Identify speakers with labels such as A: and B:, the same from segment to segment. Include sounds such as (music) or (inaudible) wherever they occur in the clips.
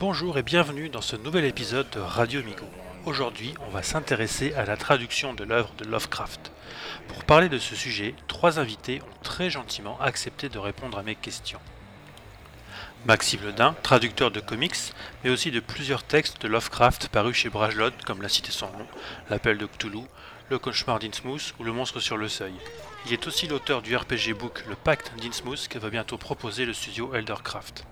A: Bonjour et bienvenue dans ce nouvel épisode de Radio Migo. Aujourd'hui, on va s'intéresser à la traduction de l'œuvre de Lovecraft. Pour parler de ce sujet, trois invités ont très gentiment accepté de répondre à mes questions. Maxime Ledin, traducteur de comics, mais aussi de plusieurs textes de Lovecraft parus chez Brajlot comme La Cité sans nom, L'Appel de Cthulhu, Le Cauchemar d'Innsmouth ou Le Monstre sur le Seuil. Il est aussi l'auteur du RPG book Le Pacte d'Innsmouth que va bientôt proposer le studio Eldercraft.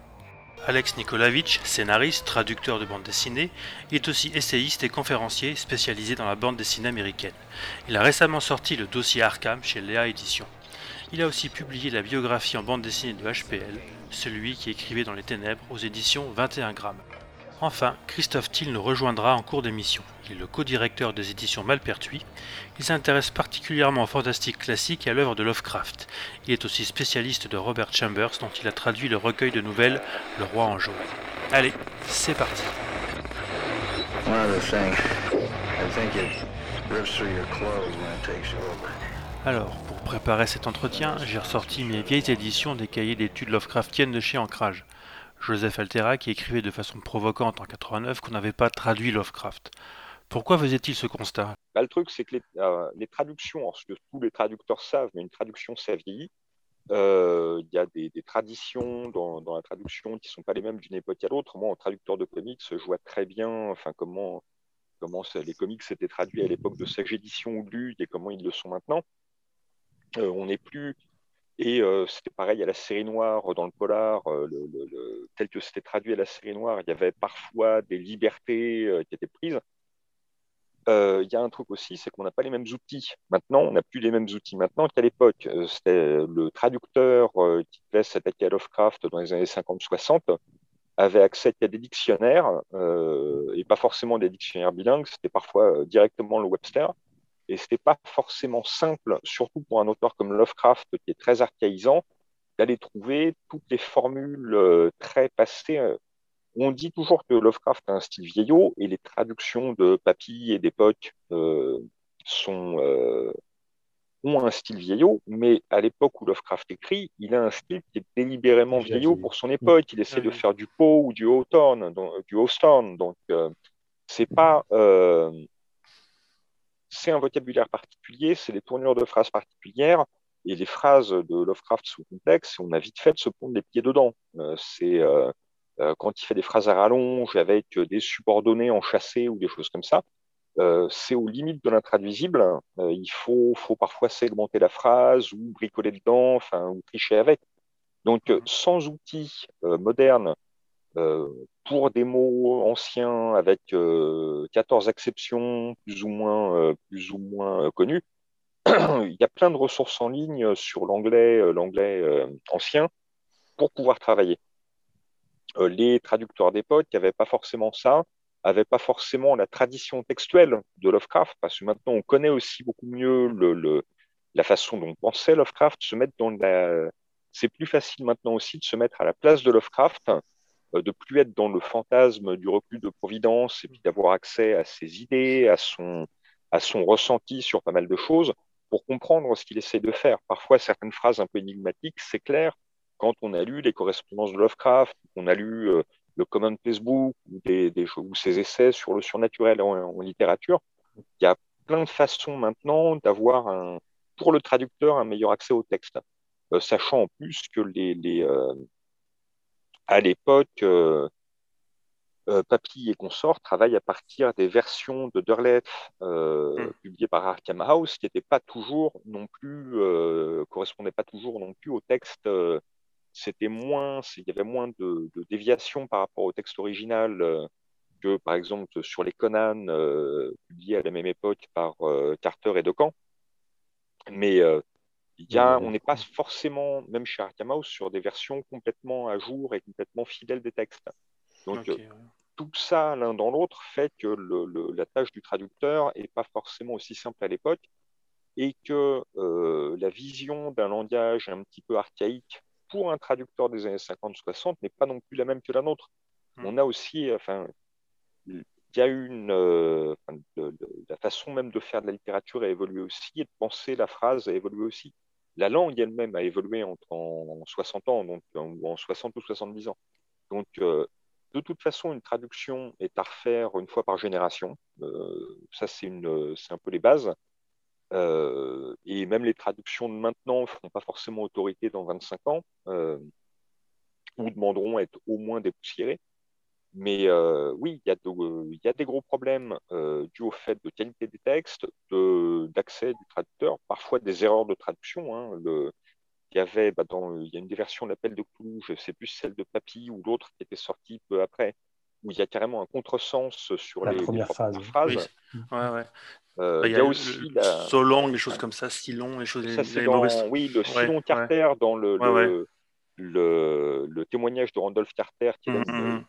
A: Alex Nikolavitch, scénariste, traducteur de bande dessinée, est aussi essayiste et conférencier spécialisé dans la bande dessinée américaine. Il a récemment sorti le dossier Arkham chez Léa Éditions. Il a aussi publié la biographie en bande dessinée de HPL, celui qui écrivait dans les ténèbres aux éditions 21 grammes. Enfin, Christophe Thiel nous rejoindra en cours d'émission. Il est le co-directeur des éditions Malpertuis. Il s'intéresse particulièrement au fantastique classique et à l'œuvre de Lovecraft. Il est aussi spécialiste de Robert Chambers, dont il a traduit le recueil de nouvelles Le Roi en jaune. Allez, c'est parti. Alors, pour préparer cet entretien, j'ai ressorti mes vieilles éditions des cahiers d'études Lovecraftiennes de chez Ancrage. Joseph Altera qui écrivait de façon provocante en 89 qu'on n'avait pas traduit Lovecraft. Pourquoi faisait-il ce constat?
B: Bah, Le truc, c'est que les, euh, traductions, ce que tous les traducteurs savent, mais une traduction, ça vieillit. Euh, il y a des, traditions dans, la traduction qui ne sont pas les mêmes d'une époque à l'autre. Moi, en traducteur de comics, je vois très bien enfin, comment, comment les comics étaient traduits à l'époque de Sage Édition ou Lu et comment ils le sont maintenant. Euh, on n'est plus et euh, c'était pareil à la série noire dans le polar, euh, tel que c'était traduit à la série noire, il y avait parfois des libertés euh, qui étaient prises. Il y a un truc aussi, c'est qu'on n'a pas les mêmes outils. Maintenant, on n'a plus les mêmes outils maintenant qu'à l'époque. C'était le traducteur qui devait s'attaquer à Lovecraft dans les années 50-60 avait accès à des dictionnaires, et pas forcément des dictionnaires bilingues, c'était parfois directement le Webster. Et ce n'était pas forcément simple, surtout pour un auteur comme Lovecraft, qui est très archaïsant, d'aller trouver toutes les formules euh, très passées. Euh. On dit toujours que Lovecraft a un style vieillot, et les traductions de Papy et d'époque euh, sont, ont un style vieillot, mais à l'époque où Lovecraft écrit, il a un style qui est délibérément vieillot pour son époque. Il essaie de faire du Poe ou du Hawthorne, donc, du Hawthorne, donc c'est pas c'est un vocabulaire particulier, c'est des tournures de phrases particulières, et les phrases de Lovecraft sont complexes, on a vite fait de se prendre les pieds dedans. Euh, c'est euh, euh, quand il fait des phrases à rallonge avec des subordonnés enchâssés ou des choses comme ça, c'est aux limites de l'intraduisible. il faut, faut parfois segmenter la phrase ou bricoler dedans, enfin, ou tricher avec. Donc, sans outils modernes pour des mots anciens avec 14 euh, exceptions plus ou moins, euh, plus ou moins connues, (clears throat) il y a plein de ressources en ligne sur l'anglais, l'anglais ancien pour pouvoir travailler. les traducteurs d'époque n'avaient pas forcément ça, n'avaient pas forcément la tradition textuelle de Lovecraft, parce que maintenant on connaît aussi beaucoup mieux la façon dont pensait Lovecraft, se mettre dans la... C'est plus facile maintenant aussi de se mettre à la place de Lovecraft euh, de plus être dans le fantasme du recul de Providence et puis d'avoir accès à ses idées, à son, à son ressenti sur pas mal de choses pour comprendre ce qu'il essaie de faire. Parfois, certaines phrases un peu énigmatiques, c'est clair quand on a lu les correspondances de Lovecraft, qu'on a lu euh, le Common Book ou, des, ou ses essais sur le surnaturel en, littérature. Il y a plein de façons maintenant d'avoir pour le traducteur un meilleur accès au texte, euh, sachant en plus que les, les, à l'époque, euh, euh, Papy et consorts travaillent à partir des versions de Derlet euh, hmm. publiées par Arkham House, qui n'étaient pas toujours non plus, correspondaient pas toujours non plus au texte. C'était moins, il y avait moins de, de déviations par rapport au texte original que, par exemple, sur les Conan publiés à la même époque par Carter et Decamp. Mais on n'est pas forcément, même chez Arkham House, sur des versions complètement à jour et complètement fidèles des textes. Donc, euh, tout ça, l'un dans l'autre, fait que la tâche du traducteur n'est pas forcément aussi simple à l'époque et que euh, la vision d'un langage un petit peu archaïque pour un traducteur des années 50-60 n'est pas non plus la même que la nôtre. Hmm. On a aussi, enfin, il y a une, euh, la façon même de faire de la littérature a évolué aussi et de penser la phrase a évolué aussi la langue elle-même a évolué en, en, 60 ans, donc en 60 ou 70 ans. Donc, de toute façon, une traduction est à refaire une fois par génération. ça, c'est un peu les bases. et même les traductions de maintenant ne feront pas forcément autorité dans 25 ans, ou demanderont à être au moins dépoussiérées. Mais euh, oui, il y, y, a des gros problèmes euh, dus au fait de qualité des textes, d'accès du traducteur, parfois des erreurs de traduction. Hein. Le, il y avait, bah, dans, il y a une des versions de l'appel de Clou, je sais plus celle de Papy ou l'autre qui était sortie peu après, où il y a carrément un contresens sur
C: la
B: les,
C: première
B: phrases.
C: Oui.
A: Ouais, ouais.
B: Euh, bah, il y a, aussi
A: le, la... so long, les choses comme ça, si long, les choses.
B: Ça, dans, oui, le si long Carter dans le, le, le, le, témoignage de Randolph Carter qui est mmh,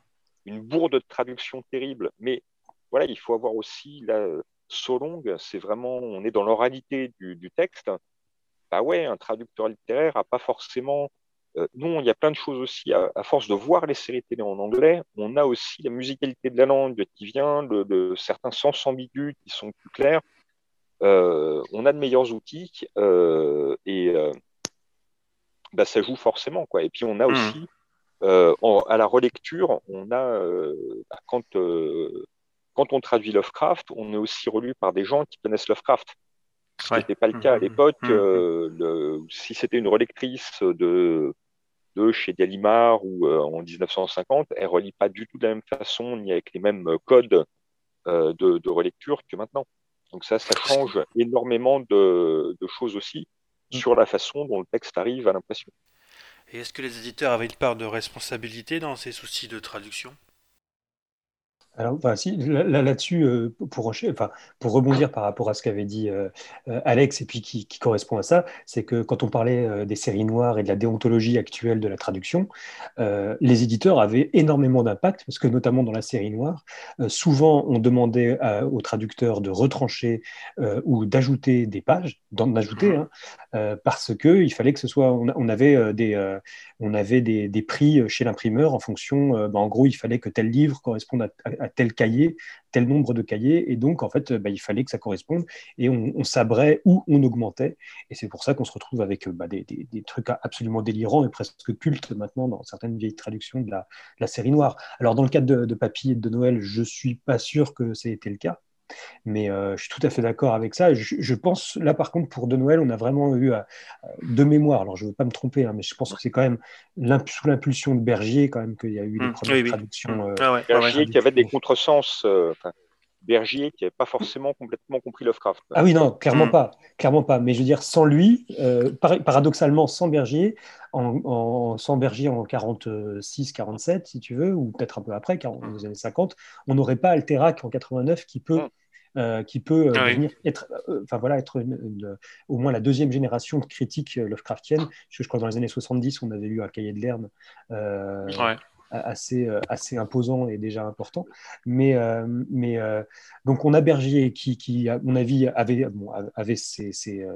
B: une bourde de traduction terrible. Mais voilà, il faut avoir aussi la Solong, c'est vraiment, on est dans l'oralité du, du, texte. Bah ouais, un traducteur littéraire a pas forcément. Euh, non, il y a plein de choses aussi. À, force de voir les séries télé en anglais, on a aussi la musicalité de la langue qui vient, de, certains sens ambigus qui sont plus clairs. Euh, on a de meilleurs outils euh, et bah, ça joue forcément. Quoi. Et puis on a mmh. Euh, à la relecture, on a, euh, bah, quand, euh, quand on traduit Lovecraft, on est aussi relu par des gens qui connaissent Lovecraft. Ce n'était pas le cas à mmh, mmh, l'époque. Mmh, si c'était une relectrice de, de chez Gallimard ou en 1950, elle ne relit pas du tout de la même façon ni avec les mêmes codes de, de, relecture que maintenant. Donc ça, ça change énormément de, de choses aussi sur la façon dont le texte arrive à l'impression.
A: Et est-ce que les éditeurs avaient une part de responsabilité dans ces soucis de traduction?
C: Alors, là-dessus, euh, pour, rebondir par rapport à ce qu'avait dit euh, euh, Alex, et puis qui, correspond à ça, c'est que quand on parlait des séries noires et de la déontologie actuelle de la traduction, les éditeurs avaient énormément d'impact, parce que notamment dans la série noire, souvent on demandait aux traducteurs de retrancher ou d'ajouter des pages, d'en ajouter, hein, parce qu'il fallait que ce soit, on, avait, des, on avait des, prix chez l'imprimeur en fonction, bah, en gros, il fallait que tel livre corresponde à tel cahier, tel nombre de cahiers, et donc en fait, bah, il fallait que ça corresponde, et on, sabrait ou on augmentait, et c'est pour ça qu'on se retrouve avec bah, des, trucs absolument délirants et presque cultes maintenant dans certaines vieilles traductions de la, série noire. Alors dans le cadre de, de Papy et de Noël, je suis pas sûr que c'était le cas, mais euh, je suis tout à fait d'accord avec ça. Je, pense, là par contre, pour De Noël, on a vraiment eu euh, de mémoire. Alors je ne veux pas me tromper, hein, mais je pense que c'est quand même sous l'impulsion de Bergier quand même qu'il y a eu les mmh. premières traductions. Mmh.
B: Euh, ah Bergier qui avait des contresens. Bergier qui n'avait pas forcément complètement compris Lovecraft.
C: Ah oui, non, clairement mmh. pas. Clairement pas. Mais je veux dire, sans lui, paradoxalement, sans Bergier, en, sans Bergier en 46, 47, si tu veux, ou peut-être un peu après, dans les années 50, on n'aurait pas Alterac en 89 qui peut euh, qui peut euh, ah venir être, euh, enfin voilà, être au moins la deuxième génération de critiques Lovecraftiennes. Je, crois que dans les années 70, on avait lu un cahier de Lerne. Assez, assez imposant et déjà important. Mais, mais donc on a Bergier qui, qui à mon avis, avait, avait ses,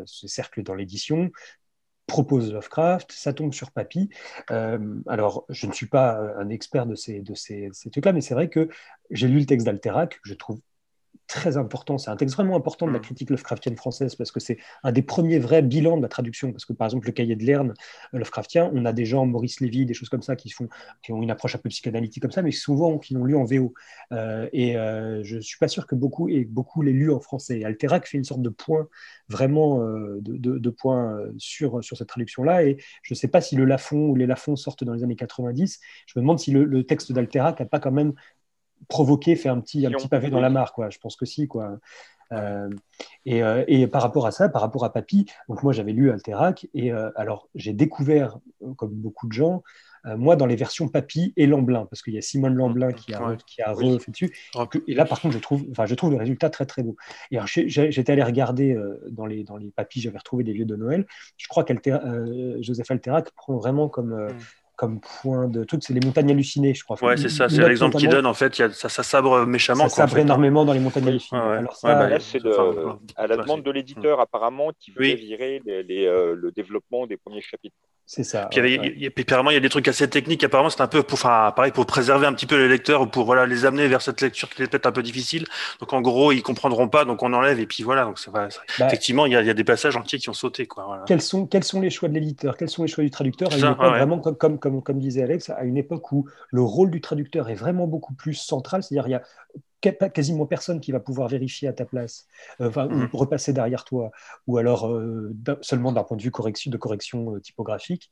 C: cercles dans l'édition, propose Lovecraft, ça tombe sur Papy. alors, je ne suis pas un expert de ces, de ces, ces trucs-là, mais c'est vrai que j'ai lu le texte d'Alterac, je trouve très important. C'est un texte vraiment important de la mm. critique Lovecraftienne française parce que c'est un des premiers vrais bilans de la traduction. Parce que par exemple, le cahier de Lerne euh, Lovecraftien, on a des gens, Maurice Lévy, des choses comme ça, qui, font, qui ont une approche un peu psychanalytique comme ça, mais souvent qui l'ont lu en VO. Euh, et euh, je ne suis pas sûr que beaucoup, et beaucoup l'aient lu en français. Alterac fait une sorte de point, vraiment de, de, point sur, sur cette traduction-là. Et je ne sais pas si le Lafon ou les Lafon sortent dans les années 90. Je me demande si le, le texte d'Alterac n'a pas quand même provoquer, faire un petit, un petit pavé dans la mare, quoi. Je pense que si, quoi. Euh, et, euh, et, par rapport à ça, par rapport à Papy, donc moi j'avais lu Alterac et euh, alors j'ai découvert, comme beaucoup de gens, moi dans les versions Papy et Lamblin, parce qu'il y a Simone Lamblin qui a, qui a refait dessus. Et là par contre, je trouve, enfin, je trouve le résultat très très beau. Et alors j'étais allé regarder dans les, dans les Papy, j'avais retrouvé des lieux de Noël. Je crois que Joseph Alterac prend vraiment comme. Mm comme point de truc, c'est les montagnes hallucinées, je crois.
A: Ouais, c'est ça, c'est l'exemple qu'il donne. En fait, y a, ça, ça, sabre méchamment.
C: Ça sabre énormément dans les montagnes hallucinées.
B: Alors ça, bah, là, c'est à la demande de l'éditeur, apparemment, qui veut virer les, euh, le développement des premiers chapitres.
C: C'est ça.
A: Puis, il y apparemment, il y a des trucs assez techniques. Apparemment, c'est un peu pour, enfin, pareil, pour préserver un petit peu les lecteurs, pour voilà, les amener vers cette lecture qui est peut-être un peu difficile. Donc, en gros, ils comprendront pas, donc on enlève. Et puis voilà. Donc, bah, effectivement, il y, a, il y, a, des passages entiers qui ont sauté. Quoi,
C: quels, sont, quels sont les choix de l'éditeur? Quels sont les choix du traducteur? Vraiment, comme, comme, comme, comme disait Alex, à une époque où le rôle du traducteur est vraiment beaucoup plus central. C'est-à-dire, il y a quasiment personne qui va pouvoir vérifier à ta place, euh, enfin, ou mhm. repasser derrière toi, ou alors euh, seulement d'un point de vue correction, de correction euh, typographique,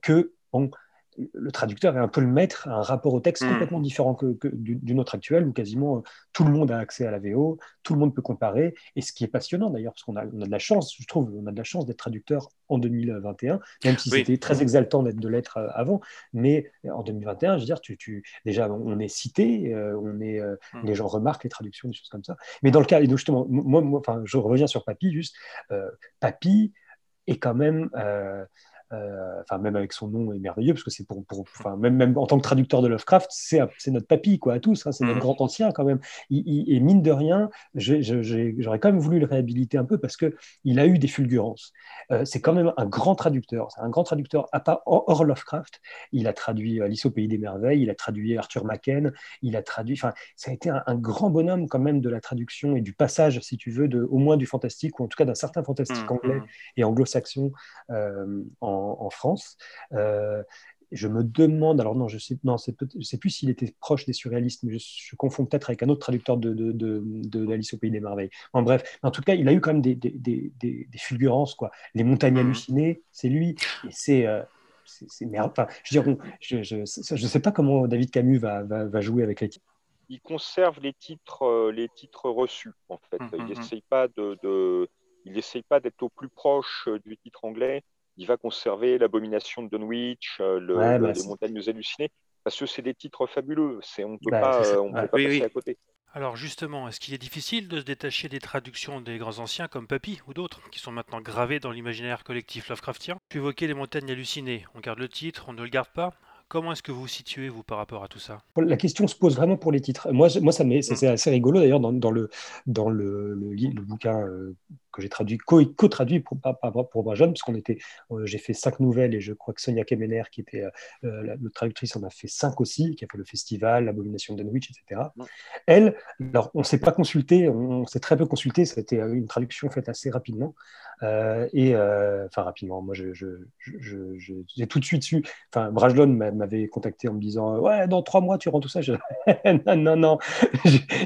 C: que bon, le traducteur est un peu le maître, un rapport au texte mm. complètement différent que, du, nôtre actuel, où quasiment euh, tout le monde a accès à la VO, tout le monde peut comparer, et ce qui est passionnant d'ailleurs, parce qu'on a, on a, de la chance, je trouve, on a de la chance d'être traducteur en 2021, même si c'était très exaltant d'être de l'être euh, avant, mais en 2021, je veux dire, tu, tu déjà, on est cité, euh, on est, mm. les gens remarquent les traductions, des choses comme ça. Mais dans le cas, et donc justement, moi, moi je reviens sur Papy, juste, Papy est quand même euh, enfin même avec son nom est merveilleux parce que c'est pour, enfin même, même en tant que traducteur de Lovecraft c'est notre papy quoi à tous hein, c'est notre mm. grand ancien quand même et mine de rien j'aurais quand même voulu le réhabiliter un peu parce que il a eu des fulgurances euh, c'est quand même un grand traducteur c'est un grand traducteur à part hors Lovecraft il a traduit Alice au pays des merveilles il a traduit Arthur Machen il a traduit enfin ça a été un, grand bonhomme quand même de la traduction et du passage si tu veux de au moins du fantastique ou en tout cas d'un certain fantastique mm, anglais mm. et anglo-saxon euh, en en, France. Euh, je me demande, alors non, je sais, non, je sais plus s'il était proche des surréalistes, mais je, confonds peut-être avec un autre traducteur de, de, de, d'Alice au Pays des Merveilles. En bref, en tout cas, il a eu quand même des, des, des, des fulgurances. Quoi. Les montagnes mmh. hallucinées, c'est lui. C'est. Euh, c'est, Enfin, je ne je, sais pas comment David Camus va, va, va, jouer avec les titres.
B: Il conserve les titres, euh, les titres reçus, en fait. Mmh, il n'essaye pas de, il essaye pas d'être au plus proche du titre anglais il va conserver l'abomination de Dunwich, euh, le, bah, les montagnes hallucinées, parce que c'est des titres fabuleux. C'est, on ne peut bah, pas, euh, on peut pas passer à côté.
A: Alors justement, est-ce qu'il est difficile de se détacher des traductions des grands anciens comme Papy ou d'autres, qui sont maintenant gravés dans l'imaginaire collectif Lovecraftien? Puis évoquer les montagnes hallucinées. On garde le titre, on ne le garde pas Comment est-ce que vous vous situez, vous, par rapport à tout ça?
C: La question se pose vraiment pour les titres. Moi, moi ça c'est assez rigolo, d'ailleurs, dans, dans, le, dans le, le, le bouquin euh, que j'ai traduit, co-traduit pour, pour, pour parce qu'on était, euh, j'ai fait cinq nouvelles et je crois que Sonia Kemener, qui était euh, euh, la, traductrice, en a fait cinq aussi, qui a fait le festival, l'abomination de Dunwich, etc. Elle, alors on ne s'est pas consulté, on, s'est très peu consulté, ça a été une traduction faite assez rapidement. et enfin rapidement, moi j'ai je, je, tout de suite su. Enfin, Brajlon m'avait contacté en me disant ouais dans trois mois tu rends tout ça. (laughs) non non non,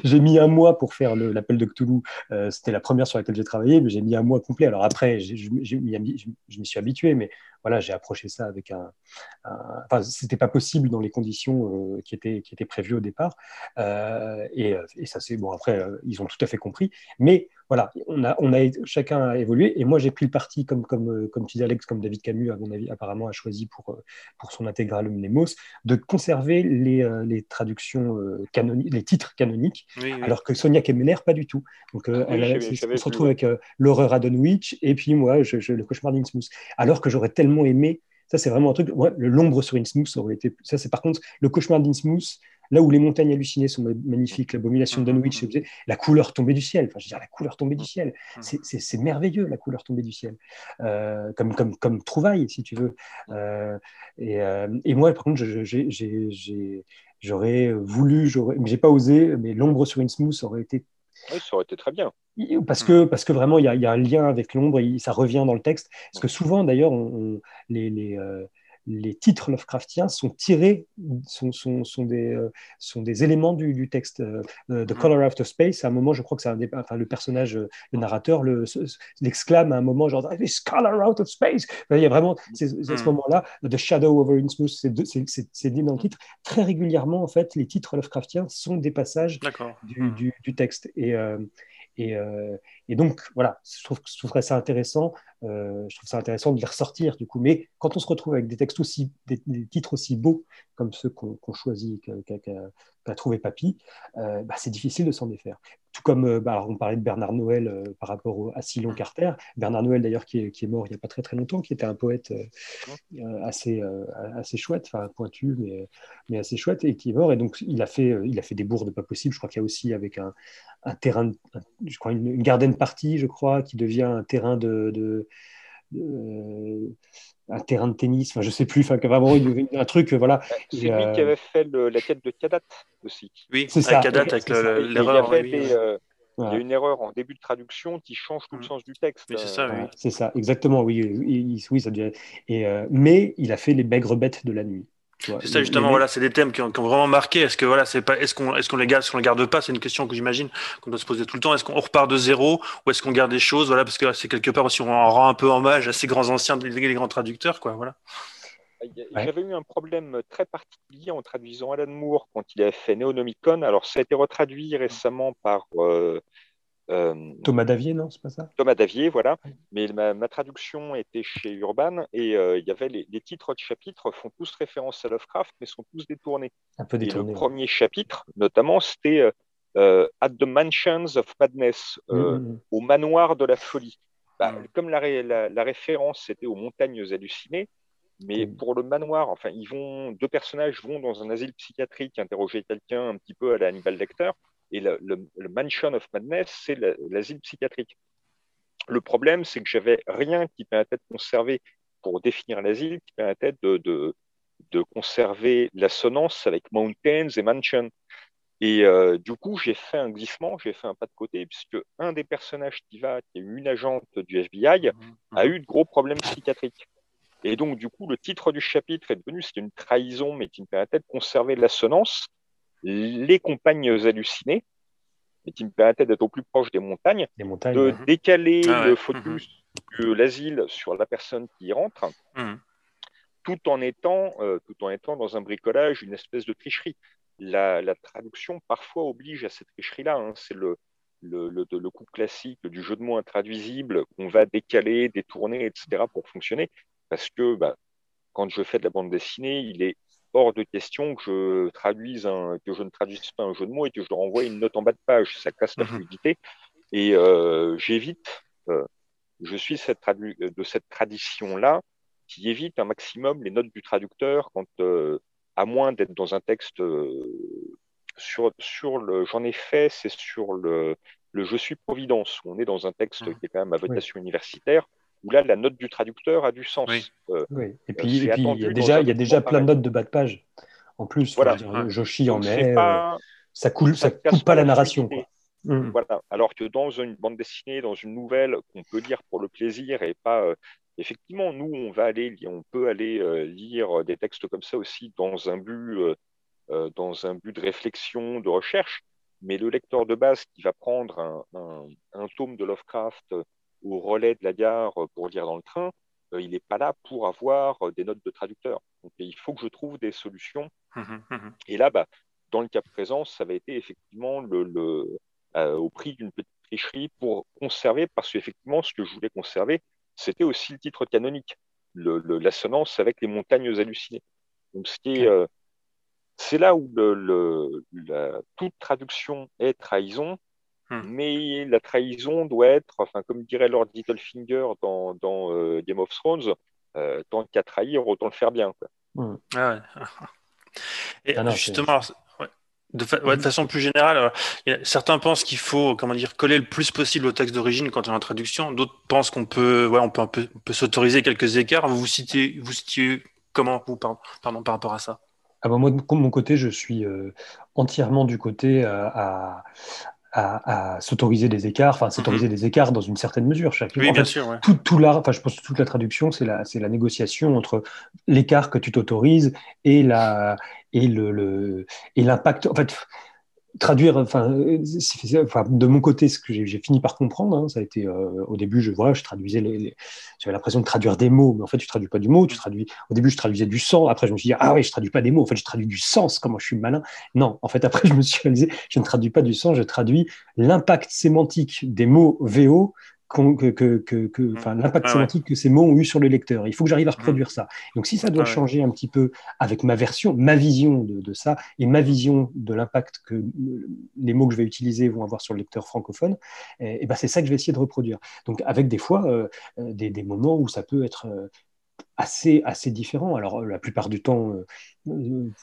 C: j'ai mis un mois pour faire l'appel de Cthulhu. C'était la première sur laquelle j'ai travaillé mais j'ai mis un mois complet. Alors après, je m'y suis habitué, mais voilà, j'ai approché ça avec un. Enfin, c'était pas possible dans les conditions euh, qui, étaient, qui étaient prévues au départ. Euh, et, euh, et, ça, c'est bon. Après, ils ont tout à fait compris. Mais voilà, on a, on a, chacun a évolué. Et moi, j'ai pris le parti, comme, comme, comme tu dis, Alex, comme David Camus, à mon avis, apparemment, a choisi pour, pour son intégrale Mnemos, de conserver les, les traductions canoniques, les titres canoniques, alors que Sonia Kemener, pas du tout. Donc, elle, on se retrouve avec l'horreur à Dunwich et puis moi, je, le cauchemar d'Innsmouth. Alors que j'aurais tellement aimé. Ça, c'est vraiment un truc. le l'ombre sur Innsmouth aurait été. Ça, c'est par contre le cauchemar d'Innsmouth, là où les montagnes hallucinées sont magnifiques, l'abomination de Dunwich, mm-hmm. la couleur tombée du ciel. Enfin, je veux dire, la couleur tombée du mm-hmm. ciel. C'est merveilleux, la couleur tombée du ciel. Euh, comme, comme, comme trouvaille, si tu veux. Euh, et, euh, et, moi, par contre, j'aurais voulu, mais j'ai pas osé, mais l'ombre sur Innsmouth aurait été
B: oui, ça aurait été très bien.
C: Parce que, parce que vraiment, il y, a, un lien avec l'ombre, et ça revient dans le texte. Parce que souvent, d'ailleurs, les, les, euh, les, titres Lovecraftiens sont tirés, sont, sont, sont, des, euh, sont des éléments du, du texte. Euh, The mm. Color Out of Space, à un moment, je crois que c'est enfin, le personnage, le narrateur, l'exclame à un moment, genre, This color out of space. il y a vraiment, c'est, à ce mm. moment-là, The Shadow over Innsmouth, c'est dit dans le titre. Très régulièrement, en fait, les titres Lovecraftiens sont des passages du, mm. du, du, texte. Et, et, euh, et, donc, voilà, je, trouve, je trouverais ça intéressant. Euh, je trouve ça intéressant de les ressortir, du coup. Mais quand on se retrouve avec des textes aussi, des, titres aussi beaux comme ceux qu'on choisit, qu'a trouvé Papy, euh, bah, c'est difficile de s'en défaire. Tout comme, bah, on parlait de Bernard Noël par rapport à Silon Carter. Bernard Noël, d'ailleurs, qui, qui, est mort il n'y a pas très très longtemps, qui était un poète assez, assez chouette, enfin pointu, mais, mais assez chouette, et qui est mort. Et donc, il a fait, il a fait des bourdes pas possibles. Je crois qu'il y a aussi avec un, un terrain, je crois une, garden party, je crois, qui devient un terrain de, un terrain de tennis, enfin, je sais plus, enfin, vraiment un truc, voilà.
B: C'est lui qui avait fait la quête de Kadat aussi.
A: Oui, c'est ça. Kadat avec l'erreur.
B: Il y a une erreur en début de traduction qui change tout le mm. sens du texte.
A: c'est ça, oui.
C: C'est ça, exactement, oui. oui ça et, mais il a fait les maigres bêtes de la nuit.
A: C'est ça justement, voilà, c'est des thèmes qui ont, vraiment marqué. Est-ce que voilà, c'est pas, est-ce qu'on, est-ce qu'on les garde, est-ce qu'on les garde pas? C'est une question que j'imagine qu'on doit se poser tout le temps. Est-ce qu'on repart de zéro ou est-ce qu'on garde des choses, voilà, parce que c'est quelque part aussi on rend un peu hommage à ces grands anciens, les grands traducteurs, quoi, voilà.
B: J'avais eu un problème très particulier en traduisant Alan Moore quand il a fait Neonomicon. Alors, ça a été retraduit récemment par euh,
C: euh, Thomas Davier, non, c'est pas ça?
B: Thomas Davier, voilà. Mais ma, traduction était chez Urban et euh, il y avait les, titres de chapitres font tous référence à Lovecraft, mais sont tous détournés.
C: Un peu détournés.
B: Et le premier chapitre, notamment, c'était euh, At the Mansions of Madness, au manoir de la folie. Bah, comme la, la, référence c'était aux montagnes hallucinées, mais pour le manoir, enfin, ils vont, deux personnages vont dans un asile psychiatrique interroger quelqu'un un petit peu à la Hannibal Lecter. Et le, Mansion of Madness, c'est l'asile psychiatrique. Le problème, c'est que j'avais rien qui permettait de conserver, pour définir l'asile, qui permettait de, de, de, conserver l'assonance avec mountains et mansion. Et euh, du coup, j'ai fait un glissement, j'ai fait un pas de côté, puisque un des personnages qui va, qui est une agente du FBI, mmh, a mmh. eu de gros problèmes psychiatriques. Et donc, du coup, le titre du chapitre est devenu, c'était une trahison, mais qui me permettait de conserver l'assonance les compagnes hallucinées, et qui me permettait d'être au plus proche des montagnes, de décaler ah le focus de l'asile sur la personne qui y rentre, mhm. tout, en étant, euh, tout en étant dans un bricolage, une espèce de tricherie. La, traduction parfois oblige à cette tricherie-là. Hein. C'est le, le, le, coup classique du jeu de mots intraduisible qu'on va décaler, détourner, etc. pour fonctionner. Parce que bah, quand je fais de la bande dessinée, il est hors de question que je traduise un, que je ne traduise pas un jeu de mots et que je leur envoie une note en bas de page. Ça casse la mhm. fluidité. Et euh, j'évite, euh, je suis cette de cette tradition-là qui évite un maximum les notes du traducteur quand, euh, à moins d'être dans un texte sur, sur le, j'en ai fait, c'est sur le, le Je suis Providence, où on est dans un texte mhm. qui est quand même à votation universitaire où là, la note du traducteur a du sens.
C: Oui. Euh, et puis, il, y a déjà, il y a déjà plein de notes de bas de page. En plus, voilà. Dire, Joshi en met, euh, ça coule, ça, coupe pas la narration.
B: Mmh. Voilà. Alors que dans une bande dessinée, dans une nouvelle qu'on peut lire pour le plaisir et pas. Euh, effectivement, nous, on va aller, on peut aller lire des textes comme ça aussi dans un but, dans un but de réflexion, de recherche. Mais le lecteur de base qui va prendre un, un tome de Lovecraft au relais de la gare pour lire dans le train, euh, il n'est pas là pour avoir euh, des notes de traducteur. Donc il faut que je trouve des solutions. Mmh mmh Et là, bah, dans le cas présent, ça avait été effectivement le, euh, au prix d'une petite tricherie pour conserver, parce qu'effectivement, ce que je voulais conserver, c'était aussi le titre canonique, l'assonance avec les montagnes hallucinées. Donc c'est là où la, toute traduction est trahison, Hmm. Mais la trahison doit être, enfin, comme dirait Lord Littlefinger dans, dans euh, Game of Thrones, euh, tant qu'à trahir, autant le faire bien. Quoi.
A: Hmm. Ah (laughs) Et ah justement, de, façon plus générale, certains pensent qu'il faut, comment dire, coller le plus possible au texte d'origine quand on est en traduction. D'autres pensent qu'on peut, ouais, on peut, peut s'autoriser quelques écarts. Vous vous citez, vous citez comment, vous, pardon, pardon, par rapport à ça?
C: Ah bah moi, de mon côté, je suis euh, entièrement du côté à, à, s'autoriser des écarts, enfin s'autoriser mhm. des écarts dans une certaine mesure.
A: Chaque, oui, bien sûr.
C: Tout, tout l'art, enfin je pense que toute la traduction, c'est la, c'est la négociation entre l'écart que tu t'autorises et la et le, le et l'impact. En fait, traduire, enfin, de mon côté, ce que j'ai fini par comprendre, hein, ça a été euh, au début, je vois, je traduisais, les, j'avais l'impression de traduire des mots, mais en fait, tu traduis pas du mot, tu traduis. Au début, je traduisais du sang. Après, je me suis dit, ah oui, je traduis pas des mots. En fait, je traduis du sens. Comment je suis malin Non, en fait, après, (laughs) je me suis réalisé, je ne traduis pas du sens, je traduis l'impact sémantique des mots VO que, que, que, mmh. l'impact sémantique que ces mots ont eu sur le lecteur. Il faut que j'arrive à mmh. reproduire ça. Donc si ça doit changer un petit peu avec ma version, ma vision de, ça et ma vision de l'impact que les mots que je vais utiliser vont avoir sur le lecteur francophone, eh, eh ben c'est ça que je vais essayer de reproduire. Donc avec des fois euh, euh, des, des, moments où ça peut être euh, assez, assez différent. Alors la plupart du temps,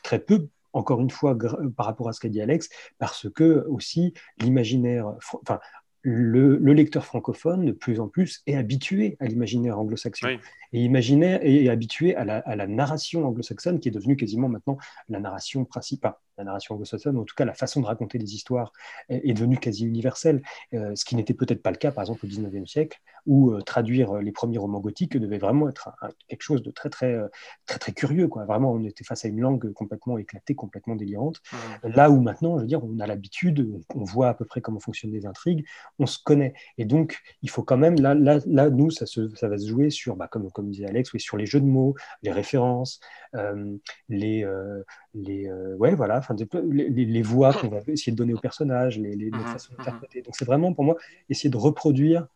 C: très peu, encore une fois, par rapport à ce qu'a dit Alex, parce que aussi l'imaginaire, enfin, le, lecteur francophone, de plus en plus, est habitué à l'imaginaire anglo-saxon. Et, imaginaire, est habitué à la, narration anglo-saxonne, qui est devenue quasiment maintenant la narration principale. La narration anglo-saxonne, en tout cas, la façon de raconter des histoires est, devenue quasi universelle, euh, ce qui n'était peut-être pas le cas, par exemple, au XIXe siècle, où euh, traduire les premiers romans gothiques devait vraiment être quelque chose de très, très, euh, très, très curieux. Quoi. Vraiment, on était face à une langue complètement éclatée, complètement délirante. Mmh. Là où maintenant, je veux dire, on a l'habitude, on voit à peu près comment fonctionnent les intrigues, on se connaît. Et donc, il faut quand même, là, là, là nous, ça, ça va se jouer sur, bah, comme, comme disait Alex, oui, sur les jeux de mots, les références, euh, les, euh, les, euh, ouais, voilà, les, les, voix qu'on va essayer de donner aux personnages, les, les, mhm, façons d'interpréter. Mhm. Donc, c'est vraiment pour moi essayer de reproduire,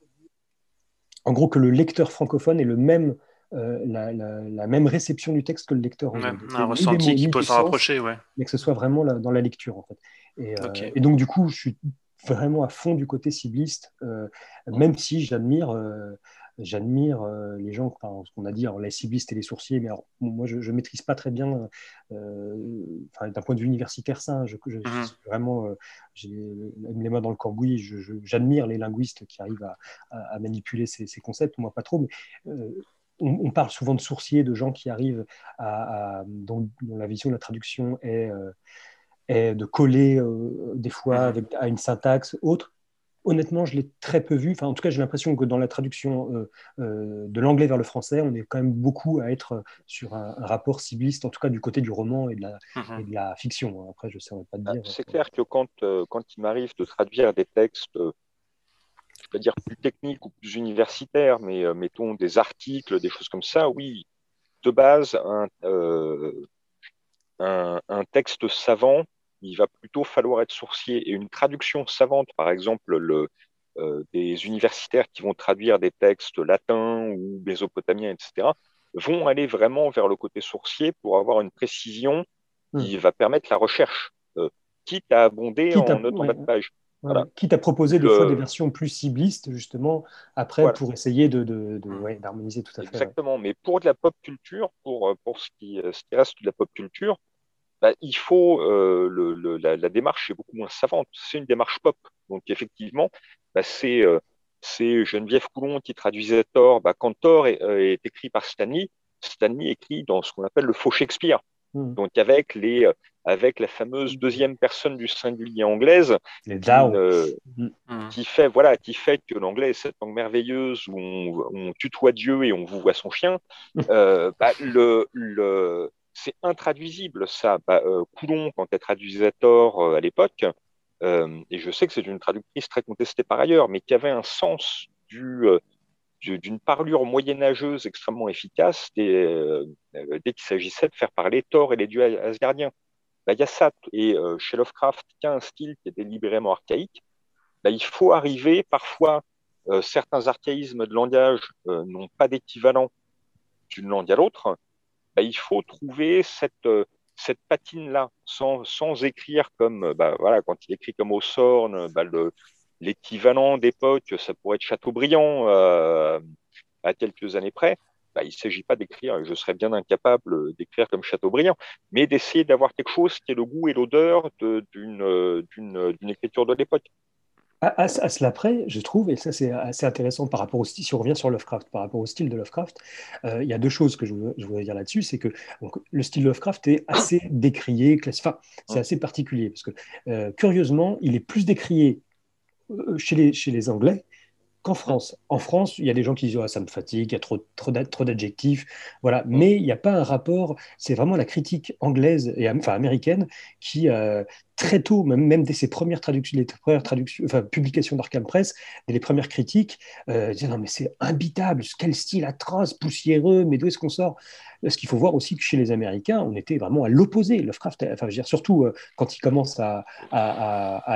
C: en gros, que le lecteur francophone ait le même. la, la, même réception du texte que le lecteur
A: un ressenti qui peut s'en rapprocher, ouais.
C: mais que ce soit vraiment dans la lecture en fait. Et, et, donc du coup, je suis vraiment à fond du côté cibliste, euh, même si j'admire euh, j'admire euh, les gens, enfin, ce qu'on a dit, les ciblistes et les sourciers, mais moi je ne maîtrise pas très bien, d'un point de vue universitaire sain, je, je, mhm. vraiment, j'ai les mains dans le cambouis, j'admire les linguistes qui arrivent à, manipuler ces, concepts, moi pas trop, mais on, parle souvent de sourciers, de gens qui arrivent à, dont, dont, la vision de la traduction est de coller euh, des fois mhm. avec, à une syntaxe autre. Honnêtement, je l'ai très peu vu. Enfin, en tout cas, j'ai l'impression que dans la traduction euh, euh, de l'anglais vers le français, on est quand même beaucoup à être sur un, rapport cibliste, en tout cas du côté du roman et de la, mhm. de la fiction. Après, je ne saurais pas
B: bah,
C: dire.
B: C'est clair que quand, quand il m'arrive de traduire des textes je peux dire plus techniques ou plus universitaires, mais mettons des articles, des choses comme ça, oui, de base, un, un, un texte savant il va plutôt falloir être sourcier. Et une traduction savante, par exemple, le, euh, des universitaires qui vont traduire des textes latins ou mésopotamiens, etc., vont aller vraiment vers le côté sourcier pour avoir une précision qui hmm. va permettre la recherche, euh, quitte à abonder en note de page.
C: Voilà. Quitte à proposer des fois des versions plus ciblistes, justement, après, pour essayer d'harmoniser de, tout à
B: fait. Exactement, mais pour de la pop culture, pour, pour ce, qui, ce qui reste de la pop culture, bah, il faut euh, le, la, la, démarche est beaucoup moins savante. C'est une démarche pop. Donc effectivement, bah, c'est euh, c'est Geneviève Coulon qui traduisait Thor. Bah, quand Thor est, euh, est, écrit par Stanley, Stanley écrit dans ce qu'on appelle le faux Shakespeare. Hmm. Donc avec les avec la fameuse deuxième personne du singulier anglaise
C: les
B: qui, euh, hmm. qui, fait voilà qui fait que l'anglais est cette langue merveilleuse où on, on, tutoie Dieu et on vous voit son chien. (laughs) euh, bah, le, le c'est intraduisible, ça. Bah, euh, Coulon, quand elle traduisait Thor euh, à l'époque, euh, et je sais que c'est une traductrice très contestée par ailleurs, mais qui avait un sens d'une parlure moyenâgeuse extrêmement efficace dès, qu'il s'agissait de faire parler Thor et les dieux asgardiens. Bah, il y a ça. Et chez Lovecraft, qui a un style qui est délibérément archaïque, bah, il faut arriver parfois. certains archaïsmes de langage n'ont pas d'équivalent d'une langue à l'autre. Bah, il faut trouver cette, euh, cette patine-là, sans, sans, écrire comme, euh, bah, voilà, quand il écrit comme au Sorn, bah, l'équivalent d'époque, ça pourrait être Chateaubriand euh, à quelques années près. Bah, il ne s'agit pas d'écrire, je serais bien incapable d'écrire comme Chateaubriand, mais d'essayer d'avoir quelque chose qui est le goût et l'odeur d'une écriture de l'époque.
C: À, cela près, je trouve, et ça c'est assez intéressant par rapport au style, si on revient sur Lovecraft, par rapport au style de Lovecraft, euh, il y a deux choses que je, voudrais dire là-dessus, c'est que le style Lovecraft est assez (coughs) décrié, enfin, c'est assez particulier, parce que euh, curieusement, il est plus décrié euh, chez les, chez les Anglais qu'en France. En France, il y a des gens qui disent ah, ça me fatigue, il y a trop, trop d'adjectifs, voilà. Mais il n'y a pas un rapport. C'est vraiment la critique anglaise et enfin américaine qui, très tôt, même, dès ses premières traductions, les premières publications d'Arkham Press, et les premières critiques, euh, disaient non mais c'est imbitable, quel style atroce, poussiéreux, mais d'où est-ce qu'on sort? Ce qu'il faut voir aussi que chez les Américains, on était vraiment à l'opposé. Lovecraft, enfin, je veux dire, surtout euh, quand il commence à,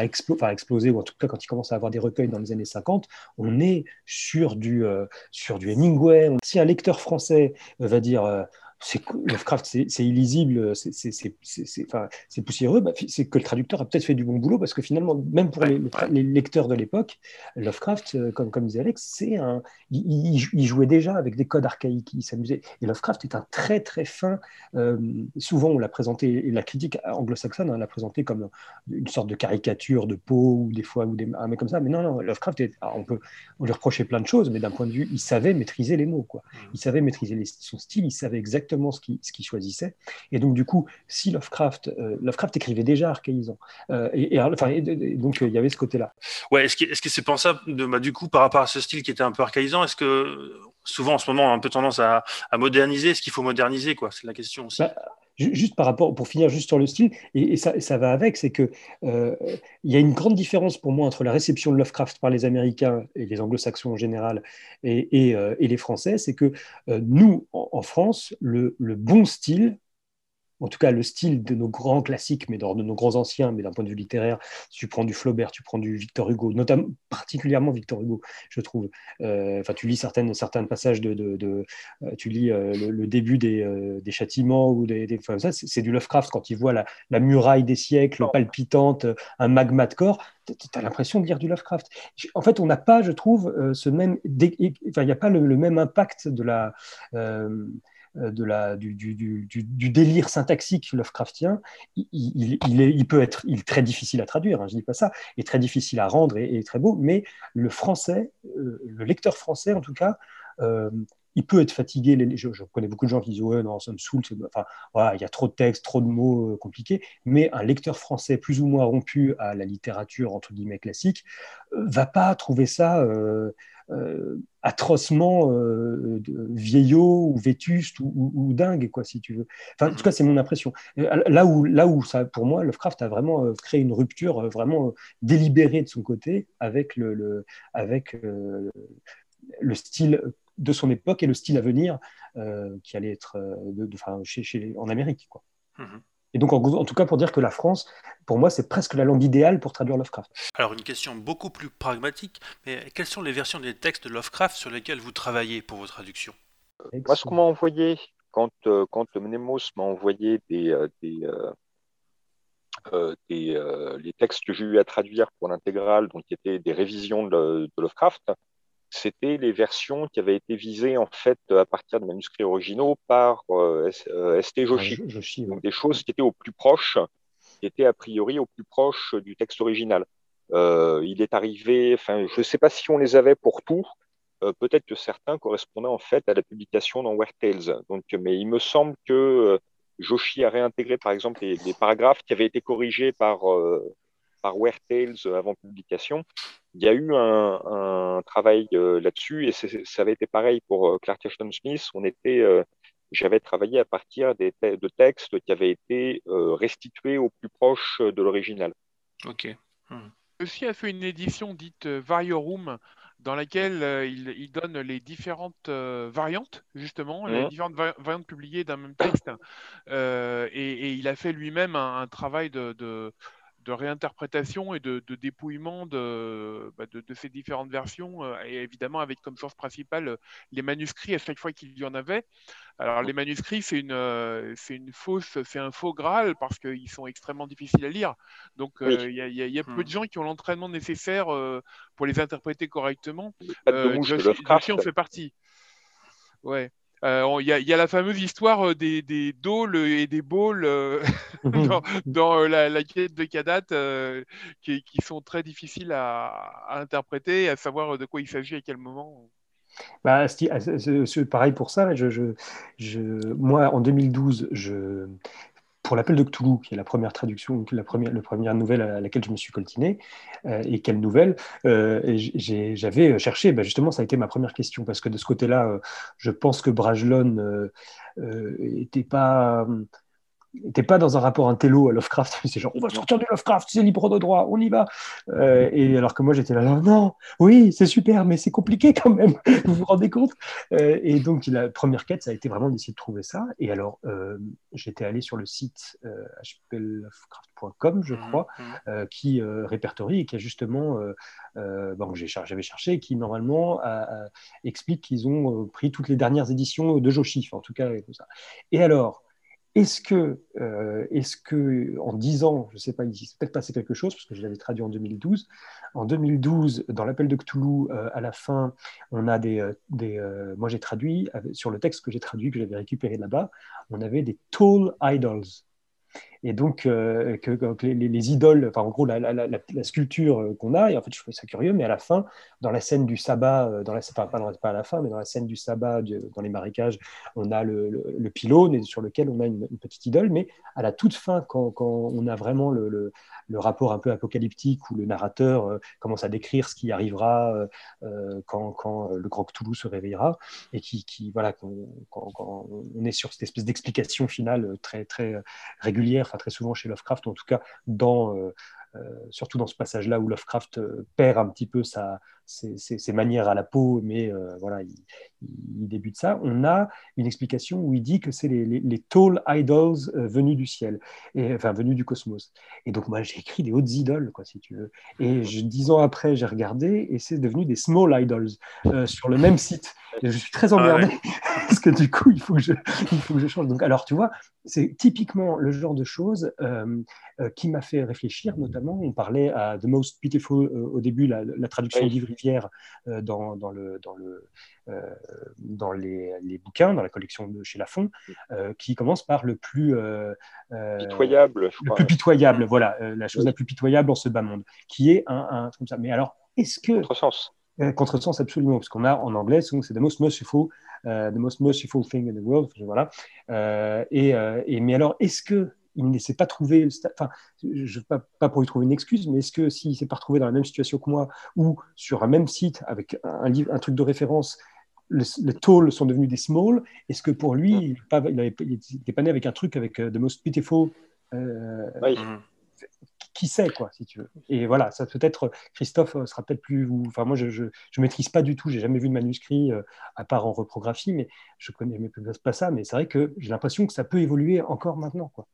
C: exploser, ou en tout cas quand il commence à avoir des recueils dans les années 50, on est sur du, euh, sur du Hemingway. Si un lecteur français va dire Lovecraft, c'est illisible, c'est poussiéreux, bah, c'est que le traducteur a peut-être fait du bon boulot parce que finalement, même pour les, lecteurs de l'époque, Lovecraft, euh, comme, comme disait Alex, c'est un, il, jouait déjà avec des codes archaïques, il s'amusait. Et Lovecraft est un très très fin. Euh, souvent, on l'a présenté, et la critique anglo-saxonne hein, l'a présenté comme une sorte de caricature de peau ou des fois ou des un mec comme ça. Mais non, non, Lovecraft, on peut on lui reprocher plein de choses, mais d'un point de vue, il savait maîtriser les mots, quoi. Mmh. Il savait maîtriser son style, il savait exactement ce qu'il choisissait. Et donc, du coup, si Lovecraft, euh, Lovecraft écrivait déjà archaïsant, euh, et, enfin, donc il y avait ce côté-là.
A: Ouais, est-ce que c'est pensable, de, bah, du coup, par rapport à ce style qui était un peu archaïsant, est-ce que souvent en ce moment on a un peu tendance à, moderniser Est-ce qu'il faut moderniser quoi? C'est la question aussi.
C: Bah, juste par rapport, pour finir juste sur le style, et, ça, ça, va avec, c'est que euh, il y a une grande différence pour moi entre la réception de Lovecraft par les Américains et les Anglo-Saxons en général et, euh, les Français, c'est que euh, nous, en, France, le, bon style, en tout cas le style de nos grands classiques, mais de nos grands anciens, mais d'un point de vue littéraire, tu prends du Flaubert, tu prends du Victor Hugo, notamment particulièrement Victor Hugo, je trouve. Euh, enfin, tu lis certaines, certains passages de, de, euh, tu lis euh, le, début des, des, châtiments ou des, des ça, c'est du Lovecraft quand il voit la, la muraille des siècles palpitante, un magma de corps tu as l'impression de lire du Lovecraft. En fait, on n'a pas, je trouve, ce même. Enfin, il n'y a pas le, même impact de la. Euh, de la, du, du, du, délire syntaxique Lovecraftien, il, il, il, peut être il est très difficile à traduire, hein, je ne dis pas ça, et très difficile à rendre et, très beau, mais le français, euh, le lecteur français en tout cas, euh, il peut être fatigué. Les, je, connais beaucoup de gens qui disent Ouais, non, ça me saoule. Enfin, voilà, il y a trop de textes, trop de mots compliqués. Mais un lecteur français plus ou moins rompu à la littérature, entre guillemets, classique, va pas trouver ça euh, atrocement euh, vieillot ou vétuste ou, dingue, quoi, si tu veux. Enfin, en tout cas, c'est mon impression. Euh, là où, là où ça, pour moi, Lovecraft a vraiment créé une rupture vraiment délibérée de son côté avec le, avec, le style de son époque et le style à venir qui allait être de, chez, chez, en Amérique. Quoi. Mmh et donc, en, tout cas, pour dire que la France, pour moi, c'est presque la langue idéale pour traduire Lovecraft.
A: Alors, une question beaucoup plus pragmatique, mais quelles sont les versions des textes de Lovecraft sur lesquelles vous travaillez pour vos traductions?
B: Moi, ce qu'on m'a envoyé, quand, euh, quand Mnemos m'a envoyé des, euh, des, euh, les textes que j'ai eu à traduire pour l'intégrale, donc qui étaient des révisions de Lovecraft, c'était les versions qui avaient été visées en fait à partir de manuscrits originaux par euh, S.T. Euh, Joshi. Donc des choses qui étaient au plus proche, qui étaient a priori au plus proche du texte original. Euh, il est arrivé, enfin, je ne sais pas si on les avait pour tout. Peut-être que certains correspondaient en fait à la publication dans Weird Tales. Donc, mais il me semble que Joshi a réintégré par exemple les, paragraphes qui avaient été corrigés par par Weird Tales avant publication il y a eu un, travail euh, là-dessus et ça avait été pareil pour euh, Clark Ashton Smith. On était, euh, j'avais travaillé à partir des de textes qui avaient été restitués au plus proche de l'original.
A: Ok.
D: Hmm. Aussi a fait une édition dite Variorum dans laquelle il, donne les différentes variantes, justement, les hmm. différentes variantes publiées d'un même texte. Et, il a fait lui-même un, travail de de réinterprétation et de, dépouillement de, bah, de, ces différentes versions, euh, et évidemment avec comme source principale euh, les manuscrits à chaque fois qu'il y en avait. Alors les manuscrits, c'est une, euh, c'est une fausse, c'est un faux Graal parce qu'ils sont extrêmement difficiles à lire. Donc il y, a, peu hmm. de gens qui ont l'entraînement nécessaire pour les interpréter correctement.
B: Joshi
D: en fait partie. Ouais. Euh, il y, a la fameuse histoire euh, des, des et des balls euh, (laughs) dans, la, quête de Kadat qui, sont très difficiles à, interpréter, à savoir de quoi il s'agit à quel moment.
C: Bah, c'est pareil pour ça. Je, je, moi, en 2012, je, pour l'appel de Cthulhu, qui est la première traduction, la première, première nouvelle à laquelle je me suis coltiné. Euh, et quelle nouvelle euh, J'avais cherché, bah, justement, ça a été ma première question, parce que de ce côté-là, euh, je pense que Brajlon n'était pas t'es pas dans un rapport intello à Lovecraft, (laughs) c'est genre on va sortir du Lovecraft, c'est libre de droit, on y va. Euh, et alors que moi j'étais là, non, oui, c'est super, mais c'est compliqué (laughs) quand même, vous vous rendez compte euh, Et donc la première quête, ça a été vraiment d'essayer de trouver ça. Et alors euh, j'étais allé sur le site hplovecraft.com, je mmh, crois, mmh. qui répertorie et qui a justement, bon, j'avais cherché, qui normalement explique qu'ils ont pris toutes les dernières éditions de Joshi, en tout cas, et tout ça. Et alors, est-ce que, euh, est-ce que, en 10 ans, je ne sais pas, il s'est peut-être passé quelque chose, parce que je l'avais traduit en 2012. En 2012, dans l'appel de Cthulhu, euh, à la fin, on a des. Euh, des moi, j'ai traduit, sur le texte que j'ai traduit, que j'avais récupéré là-bas, on avait des tall idols. Et donc, euh, que, les, idoles, enfin, en gros, la, sculpture euh, qu'on a, et en fait, je trouvais ça curieux, mais à la fin, dans la scène du sabbat, euh, dans la, enfin, pas, à la fin, mais dans la scène du sabbat, dans les marécages, on a le, le, pylône sur lequel on a une, petite idole, mais à la toute fin, quand, on a vraiment le, rapport un peu apocalyptique où le narrateur commence à décrire ce qui arrivera quand, le grand Cthulhu se réveillera, et qui, voilà, quand, on est sur cette espèce d'explication finale très, très régulière très souvent chez Lovecraft, en tout cas dans, euh, euh, surtout dans ce passage-là où Lovecraft euh, perd un petit peu sa, ses, manières à la peau, mais voilà, il, débute ça. On a une explication où il dit que c'est les, les, tall idols venus du ciel, et, enfin venus du cosmos. Et donc moi j'ai écrit des hautes idoles, quoi, si tu veux. Et je, dix ans après, j'ai regardé et c'est devenu des small idols sur le même site. Et je suis très emmerdé (laughs) parce que du coup il faut que je, il faut que je change. Donc alors tu vois, c'est typiquement le genre de choses euh, euh, qui m'a fait réfléchir, notamment, on parlait à The Most Beautiful euh, au début, la, traduction oui. Rivière dans, dans, le, dans, le, dans les, les, bouquins, dans la collection de chez Lafon, qui commence par le plus
B: pitoyable.
C: Le plus pitoyable, voilà, la chose la plus pitoyable en ce bas monde, qui est un, un comme ça. Mais alors, est-ce que...
B: Contresens.
C: Contresens, absolument, parce qu'on a en anglais, c'est The Most Merciful euh, the most merciful thing in the world. Voilà. Euh, euh, et, mais alors, est-ce que il ne s'est pas trouvé, enfin, je, pas, pas pour lui trouver une excuse, mais est-ce que s'il ne s'est pas retrouvé dans la même situation que moi, ou sur un même site avec un, livre, un truc de référence, les tall sont devenus des small, est-ce que pour lui, il n'était pas, né avec un truc avec The Most Beautiful oui. Mm-hmm qui sait, quoi, si tu veux. Et voilà, ça peut-être, Christophe euh, sera peut-être plus. Enfin, moi, je ne maîtrise pas du tout, j'ai jamais vu de manuscrit, euh, à part en reprographie, mais je connais pas ça. Mais c'est vrai que j'ai l'impression que ça peut évoluer encore maintenant, quoi.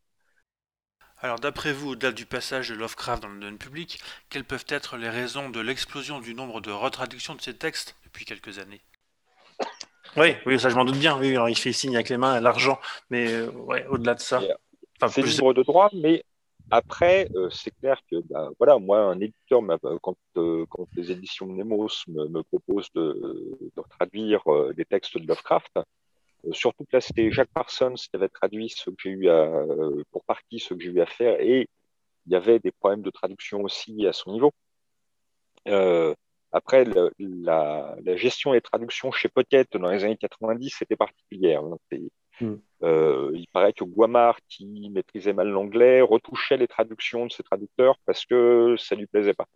A: Alors, d'après vous, au-delà du passage de Lovecraft dans le domaine public, quelles peuvent être les raisons de l'explosion du nombre de retraductions de ces textes depuis quelques années? Oui, oui, ça je m'en doute bien. Oui, alors il fait signe avec les mains, l'argent, mais euh, ouais, au-delà de ça.
B: Enfin, c'est libre de droit, mais après, euh, c'est clair que, bah, voilà, moi, un éditeur, quand, euh, quand les éditions Nemos me, me proposent de, de traduire euh, des textes de Lovecraft, surtout que là, c'était Jacques Parsons qui avait traduit ce que j'ai eu à, pour partie ce que j'ai eu à faire, et il y avait des problèmes de traduction aussi à son niveau. après, la, la, gestion des traductions chez Pocket dans les années 90, c'était particulière. Hmm. Euh, il paraît que Guamard, qui maîtrisait mal l'anglais, retouchait les traductions de ses traducteurs parce que ça lui plaisait pas.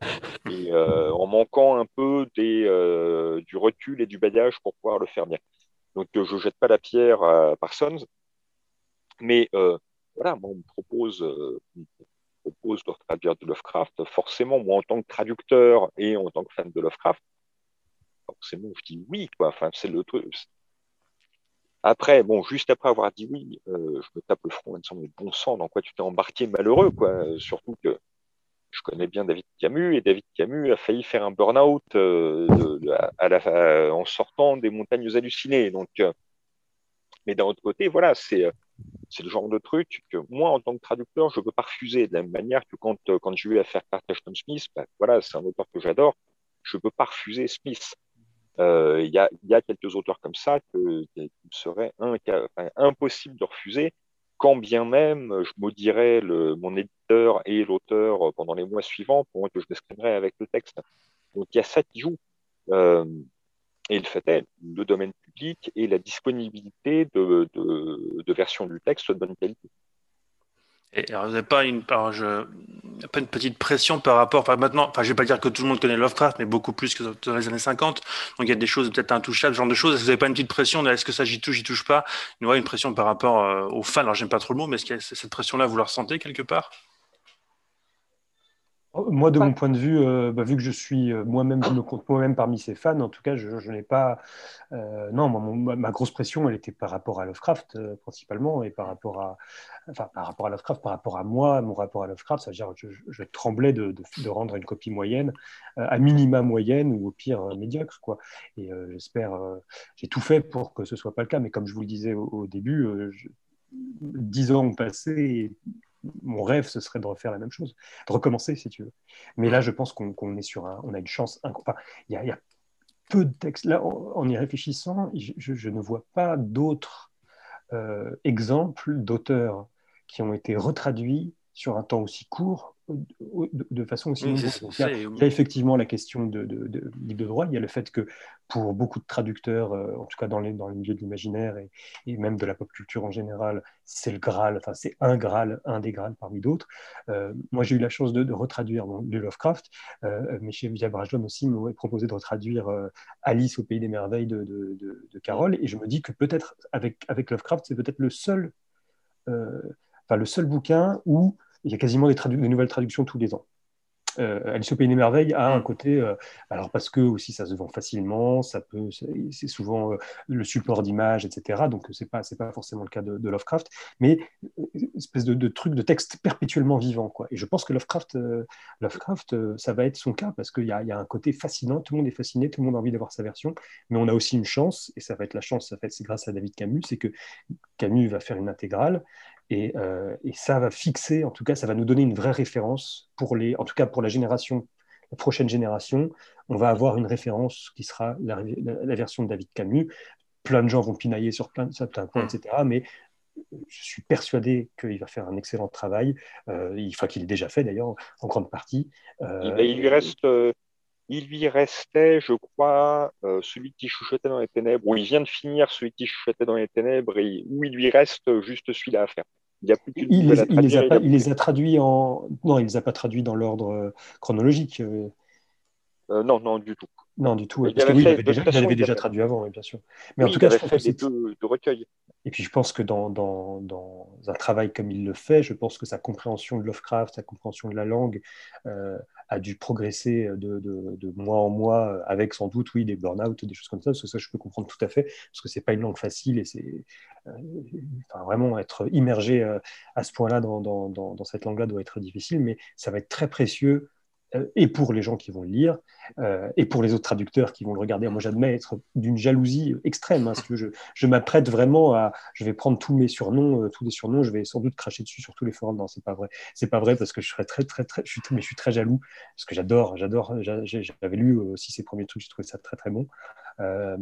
B: Et euh, en manquant un peu des, euh, du recul et du bagage pour pouvoir le faire bien. Donc je jette pas la pierre à Parsons, mais voilà, moi on me propose, on propose de traduire de Lovecraft. Forcément, moi en tant que traducteur et en tant que fan de Lovecraft, forcément je dis oui, quoi. Enfin, c'est le truc après, bon, juste après avoir dit oui, euh, je me tape le front en me disant, mais bon sang, dans quoi tu t'es embarqué malheureux, quoi. Surtout que je connais bien David Camus et David Camus a failli faire un burn-out euh, à, en sortant des montagnes hallucinées. Donc, euh, mais d'un autre côté, voilà, c'est c'est le genre de truc que moi, en tant que traducteur, je ne peux pas refuser. De la même manière que quand, quand j'ai eu à faire Carter Smith, ben, voilà, c'est un auteur que j'adore, je ne peux pas refuser Smith. Euh, il y, a, quelques auteurs comme ça que, qu'il serait un, impossible de refuser, quand bien même je maudirais le, mon éditeur et l'auteur pendant les mois suivants pour que je m'exprimerais avec le texte. Donc il y a ça qui joue. Euh, et le fait est, le domaine public et la disponibilité de, de, de versions du texte de bonne qualité.
A: Et alors, vous n'avez pas une, pas une petite pression par rapport, enfin maintenant, enfin je vais pas dire que tout le monde connaît Lovecraft, mais beaucoup plus que dans les années 50. Donc il y a des choses peut-être intouchables, ce genre de choses. Vous n'avez pas une petite pression Est-ce que ça j'y touche, j'y touche pas? Une, une pression par rapport euh, aux fans. Alors j'aime pas trop le mot, mais est-ce que cette pression-là, vous la ressentez quelque part?
C: Moi, de mon point de vue, euh, bah, vu que je suis euh, moi-même, je me compte moi-même parmi ces fans, en tout cas, je, n'ai pas. Euh, non, ma grosse pression, elle était par rapport à Lovecraft principalement, et par rapport à, enfin, par rapport à Lovecraft, par rapport à moi, mon rapport à Lovecraft, c'est-à-dire je, je, tremblais de, de, rendre une copie moyenne, à minima moyenne ou au pire médiocre, quoi. Et j'espère, j'ai tout fait pour que ce soit pas le cas, mais comme je vous le disais au, début, dix ans ont passé. Et mon rêve, ce serait de refaire la même chose, de recommencer si tu veux. Mais là, je pense qu'on est sur un, on a une chance. Enfin, il y, a peu de textes. Là, en, y réfléchissant, je, ne vois pas d'autres euh, exemples d'auteurs qui ont été retraduits sur un temps aussi court de, façon aussi. il, y a, effectivement la question de, de, de, de droit. Il y a le fait que pour beaucoup de traducteurs, euh, en tout cas dans les, dans les milieux de l'imaginaire et, et, même de la pop culture en général, c'est le Graal, enfin c'est un Graal, un des Graals parmi d'autres. Euh, moi j'ai eu la chance de, retraduire bon, de Lovecraft, euh, mais chez Via Brajlon aussi m'a proposé de retraduire Alice au pays des merveilles de, de, Carole, et je me dis que peut-être avec, avec Lovecraft, c'est peut-être le seul, enfin le seul bouquin où il y a quasiment des, des nouvelles traductions tous les ans euh, Alice au pays des merveilles a un mm. côté, euh, alors parce que aussi ça se vend facilement, ça peut, c'est souvent euh, le support d'image, etc. Donc c'est pas c'est pas forcément le cas de, Lovecraft, mais une espèce de, truc de texte perpétuellement vivant quoi. Et je pense que Lovecraft, Lovecraft, ça va être son cas parce qu'il y, y a, un côté fascinant, tout le monde est fasciné, tout le monde a envie d'avoir sa version, mais on a aussi une chance et ça va être la chance, ça fait c'est grâce à David Camus, c'est que Camus va faire une intégrale euh, et, ça va fixer, en tout cas, ça va nous donner une vraie référence pour les, en tout cas pour la génération, la prochaine génération. On va avoir une référence qui sera la, version de David Camus. Plein de gens vont pinailler sur plein de certains points, mm. etc. Mais je suis persuadé qu'il va faire un excellent travail. Euh, il faut qu'il ait déjà fait d'ailleurs en grande partie.
B: Euh, il, lui reste, il lui restait, je crois, celui qui chuchotait dans les ténèbres, ou il vient de finir celui qui chuchotait dans les ténèbres, et où il lui reste juste celui-là à faire.
C: Il, les, a traduits en. Non, il les a pas traduits dans l'ordre euh, chronologique. Euh.
B: Euh, non, non, du tout.
C: Non, du tout. parce que oui, il avait déjà, avait déjà traduit avant, bien sûr.
B: Mais en tout cas, je pense que deux, recueils.
C: Et puis, je pense que dans, dans, dans, un travail comme il le fait, je pense que sa compréhension de Lovecraft, sa compréhension de la langue, a dû progresser de, de, de, mois en mois, avec sans doute, oui, des burn-out, des choses comme ça. Parce que ça, je peux comprendre tout à fait, parce que c'est pas une langue facile et c'est euh, enfin, vraiment être immergé euh, à ce point-là dans, cette langue-là doit être difficile, mais ça va être très précieux euh, et pour les gens qui vont le lire, et pour les autres traducteurs qui vont le regarder. Moi, j'admets être d'une jalousie extrême. Hein, que je, je m'apprête vraiment à. Je vais prendre tous mes surnoms, tous les surnoms, je vais sans doute cracher dessus sur tous les forums. Non, c'est pas vrai. C'est pas vrai parce que je serais très, très, très. Suis, mais je suis très jaloux parce que j'adore, j'adore. J'avais lu aussi ces premiers trucs, j'ai trouvé ça très, très bon.
B: Euh,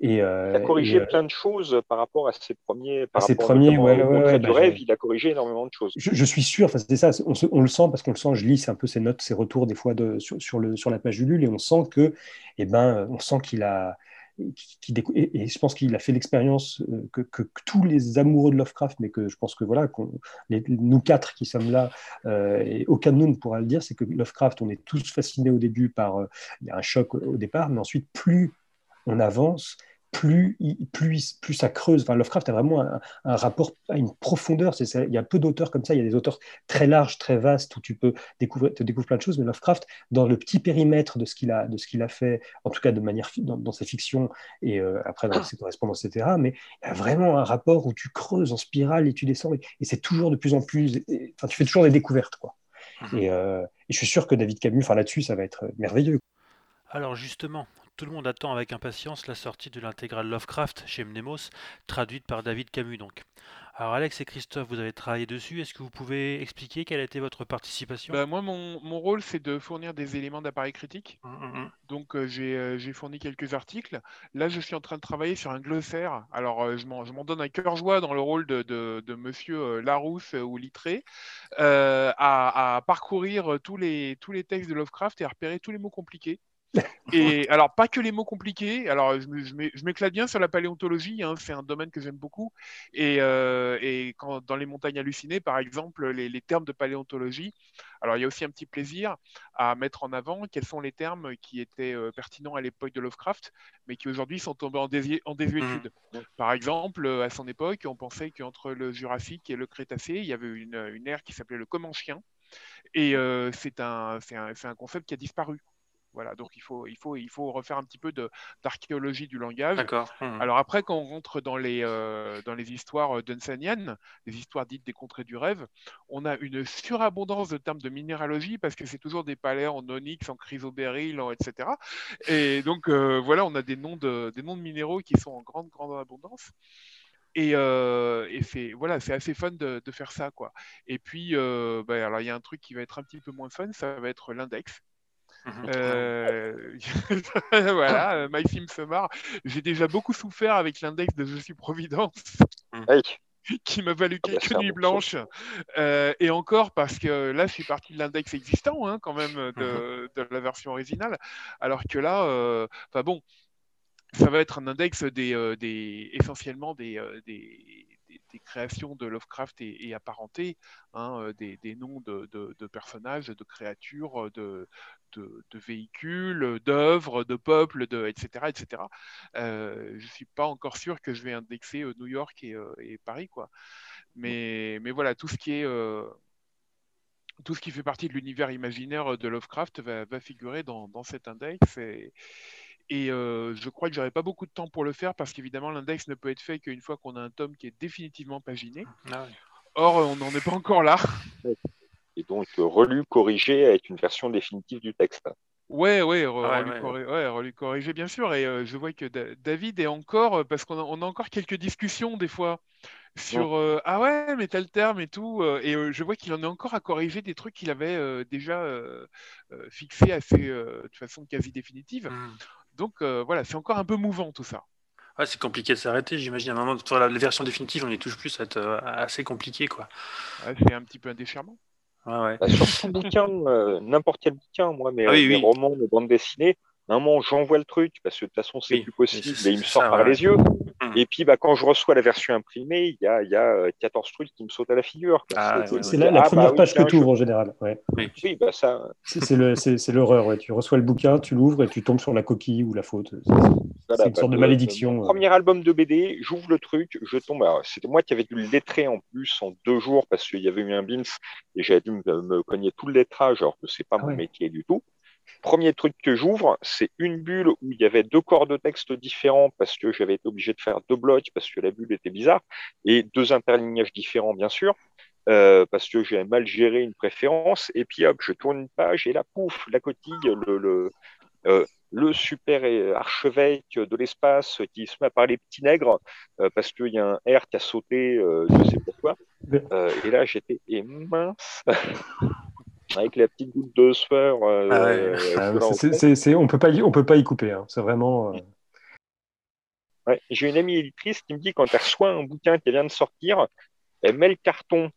B: et, euh, il a corrigé euh, plein de choses par rapport à ses premiers.
C: Par ses premiers, ouais, ouais,
B: bah, rêve, il a corrigé énormément de choses.
C: Je, suis sûr, c'est ça, on, on, le sent parce qu'on le sent. Je lis un peu ses notes, ses retours des fois de, sur, sur, le, sur la page du Lul et on sent que, eh ben, on sent qu'il a, qui, et, je pense qu'il a fait l'expérience que, que, tous les amoureux de Lovecraft, mais que je pense que voilà, nous quatre qui sommes là, et aucun de nous ne pourra le dire, c'est que Lovecraft, on est tous fascinés au début par il y a un choc au départ, mais ensuite plus on avance, plus, plus, plus ça creuse. Enfin, Lovecraft a vraiment un, rapport à une profondeur. il y a peu d'auteurs comme ça. Il y a des auteurs très larges, très vastes où tu peux découvrir, te découvrir plein de choses. Mais Lovecraft, dans le petit périmètre de ce qu'il a, de ce qu'il a fait, en tout cas de manière dans, ses fictions et euh, après dans ses correspondances, etc. Mais il y a vraiment un rapport où tu creuses en spirale et tu descends et, c'est toujours de plus en plus. enfin, tu fais toujours des découvertes, quoi. Mmh. Euh, et, je suis sûr que David Camus, enfin là-dessus, ça va être merveilleux.
A: Alors justement, tout le monde attend avec impatience la sortie de l'intégrale Lovecraft chez Mnemos, traduite par David Camus donc. Alors Alex et Christophe, vous avez travaillé dessus. Est-ce que vous pouvez expliquer quelle a été votre participation?
D: Bah, Moi, mon, rôle, c'est de fournir des éléments d'appareil critique. Hum, hum, hum. Donc euh, euh, j'ai fourni quelques articles. Là, je suis en train de travailler sur un glossaire. Alors euh, je m'en donne un cœur joie dans le rôle de, de, Monsieur Larousse ou Littré, à, à, parcourir tous les, tous les textes de Lovecraft et à repérer tous les mots compliqués Et alors, pas que les mots compliqués. Alors, je m'éclate bien sur la paléontologie. Hein, c'est un domaine que j'aime beaucoup. Et, euh, et, quand, dans les montagnes hallucinées, par exemple, les, les, termes de paléontologie. Alors, il y a aussi un petit plaisir à mettre en avant quels sont les termes qui étaient euh, pertinents à l'époque de Lovecraft, mais qui aujourd'hui sont tombés en, désuétude. Mmh. Par exemple, à son époque, on pensait qu'entre le Jurassique et le Crétacé, il y avait une, une ère qui s'appelait le Comanchien. Et euh, c'est un, un, un concept qui a disparu. Voilà, donc il faut, il faut, il faut refaire un petit peu d'archéologie du langage.
A: D'accord.
D: Mmh. Alors après, quand on rentre dans les, euh, dans les histoires dunsaniennes, les histoires dites des contrées du rêve, on a une surabondance de termes de minéralogie parce que c'est toujours des palais en onyx, en chrysobéryl, etc. Et donc euh, voilà, on a des noms, de, des noms de minéraux qui sont en grande, grande abondance. Et, euh, et c'est voilà, c'est assez fun de, de, faire ça quoi. Et puis, euh, bah, alors il y a un truc qui va être un petit peu moins fun, ça va être l'index. Mhm. Euh, (laughs) voilà, euh, My Film se marre. J'ai déjà beaucoup souffert avec l'index de Je suis Providence.
B: Mhm.
D: qui m'a valu ah bah, quelques nuits blanches. Euh, et encore parce que là, je suis parti de l'index existant, hein, quand même, de, mhm. de, la version originale. Alors que là, enfin bon, ça va être un index des, des essentiellement des, des créations de Lovecraft et, apparentés, hein, euh, des, noms de, personnages, de créatures, de, véhicules, d'œuvres, de peuples, etc. etc. Euh, je ne suis pas encore sûr que je vais indexer euh, New York et, Paris. Quoi. Mais, voilà, tout ce qui fait partie de l'univers imaginaire de Lovecraft va, figurer dans, cet index. Et, et je crois que j'aurai pas beaucoup de temps pour le faire parce qu'évidemment, l'index ne peut être fait qu'une fois qu'on a un tome qui est définitivement paginé. Ah Or, on n'en est pas encore là.
B: Et donc, relu, corrigé avec une version définitive du texte.
D: Ouais, ouais, relu, corrigé, bien sûr. Et je vois que David est encore, parce qu'on a, encore quelques discussions des fois sur ah ouais, mais tel terme et tout. et je vois qu'il en est encore à corriger des trucs qu'il avait déjà fixés assez, de façon quasi définitive. Mmh. Donc euh, voilà, c'est encore un peu mouvant tout ça.
A: c'est compliqué de s'arrêter, j'imagine. À un moment, sur la, version définitive, on est toujours plus à être euh, assez compliqué. quoi.
D: c'est un petit peu un déchirement.
B: Bah, sur son bouquin, euh, n'importe quel bouquin, moi, mais ah romans, mes bandes dessinées, à un moment, j'envoie le truc parce que de toute façon, c'est plus possible et il me sort par les yeux. Hum. Et puis, bah, quand je reçois la version imprimée, il y a, y a 14 trucs qui me sautent à la figure.
C: Ah, c'est la, ah, première bah page que tu ouvres en général.
B: Oui, bah, ça.
C: C'est l'horreur. Ouais. Tu reçois le bouquin, tu l'ouvres et tu tombes sur la coquille ou la faute. C'est une sorte de malédiction.
B: premier album de BD, j'ouvre le truc, je tombe. C'était moi qui avais dû le lettrer en plus en deux jours parce qu'il y avait eu un bins et j'avais dû me, cogner tout le lettrage alors que c'est pas mon métier du tout. Premier truc que j'ouvre, c'est une bulle où il y avait deux corps de texte différents parce que j'avais été obligé de faire deux blocs parce que la bulle était bizarre et deux interlignages différents, bien sûr. Euh, parce que j'ai mal géré une préférence, et puis hop, je tourne une page, et là, pouf, la coquille, le, le, euh, le super archevêque de l'espace qui se met à parler petit nègre, euh, parce qu'il y a un R qui a sauté, je sais pourquoi. et là, j'étais, et mince (laughs) avec la petite goutte de sueur. Euh, ah
C: euh, on peut pas, on peut pas y couper. Hein. C'est vraiment.
B: Euh, j'ai une amie éditrice qui me dit quand elle reçoit un bouquin qui vient de sortir, elle met le carton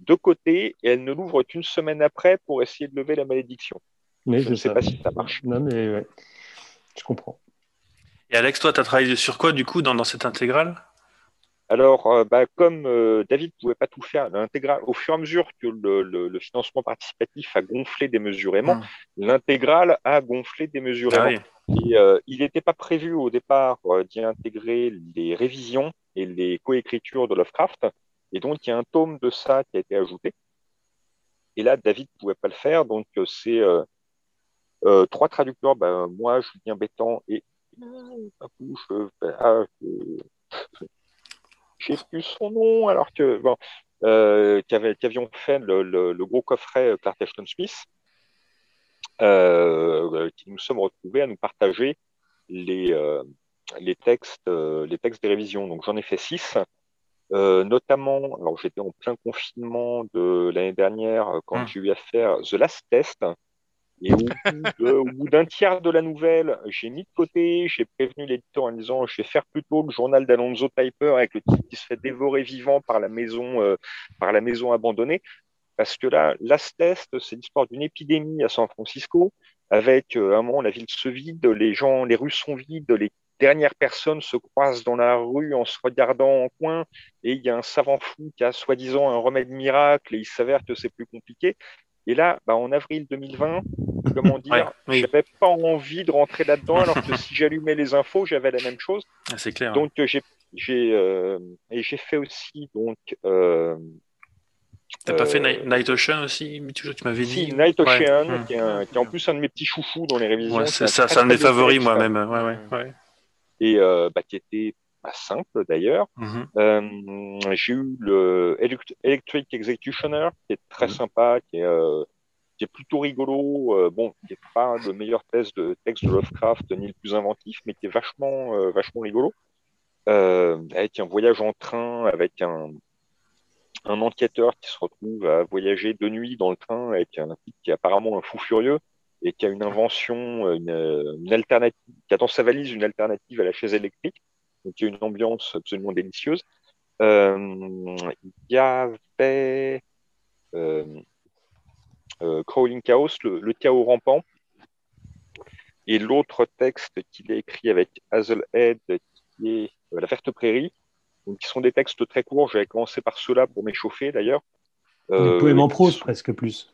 B: de côté et elle ne l'ouvre qu'une semaine après pour essayer de lever la malédiction. Mais je ne sais pas si ça marche.
C: Non, mais je comprends.
A: Et Alex, toi, tu as travaillé sur quoi du coup dans, dans cette intégrale?
B: Alors, euh, bah, comme euh, David ne pouvait pas tout faire, l'intégral, au fur et à mesure que le, financement participatif a gonflé démesurément, hum. l'intégrale a gonflé démesurément. Ah et, euh, il n'était pas prévu au départ d'y intégrer les révisions et les coécritures de Lovecraft. Et donc, il y a un tome de ça qui a été ajouté. Et là, David ne pouvait pas le faire. Donc, c'est trois traducteurs, bah, moi, Julien Bétan et ah, j'ai plus son nom, alors que bon, euh, qui, avions fait le, gros coffret euh, Clark Ashton Smith, euh, qui nous sommes retrouvés à nous partager les, les, textes, les textes des révisions. Donc j'en ai fait six. notamment, alors j'étais en plein confinement de l'année dernière quand mmh. j'ai eu à faire The Last Test, et au bout d'un tiers de la nouvelle, j'ai mis de côté, j'ai prévenu l'éditeur en disant je vais faire plutôt le journal d'Alonso Piper avec le type qui se fait dévorer vivant par la maison, euh, par la maison abandonnée. Parce que là, Last Test, c'est l'histoire d'une épidémie à San Francisco avec un moment la ville se vide, les gens, les rues sont vides, les dernières personnes se croisent dans la rue en se regardant en coin, et il y a un savant fou qui a soi-disant un remède miracle, et il s'avère que c'est plus compliqué. Et là, bah, en avril 2020, comment (laughs) dire, je n'avais pas envie de rentrer là-dedans, alors que si j'allumais les infos, j'avais la même chose.
A: Ah, c'est clair.
B: Donc j'ai j'ai euh, et j'ai fait aussi donc. Euh,
A: T'as pas fait euh, Night Ocean aussi Tu, m'avais dit.
B: Si, Night Ocean, qui, est qui, en plus un de mes petits chouchous dans les révisions.
A: c'est ça, c'est un de mes favoris moi-même. Ouais, ouais,
B: Et bah, qui était pas simple d'ailleurs. Mm-hmm. j'ai eu le Electric Executioner, qui est très mm-hmm. sympa, qui est qui est plutôt rigolo, bon, qui n'est pas le meilleur texte de, texte de Lovecraft ni le plus inventif, mais qui est vachement, vachement rigolo euh, avec un voyage en train, avec un, un enquêteur qui se retrouve à voyager de nuit dans le train avec un type qui est apparemment un fou furieux et qui a une invention, une, une, alternative, qui a dans sa valise une alternative à la chaise électrique, donc il y a une ambiance absolument délicieuse. Euh, il y avait euh, euh, Crawling Chaos, le, le, chaos rampant, et l'autre texte qu'il a écrit avec Hazelhead, qui est euh, la Verte Prairie, donc, qui sont des textes très courts. J'avais commencé par ceux-là pour m'échauffer d'ailleurs.
C: Euh, poèmes en prose presque plus.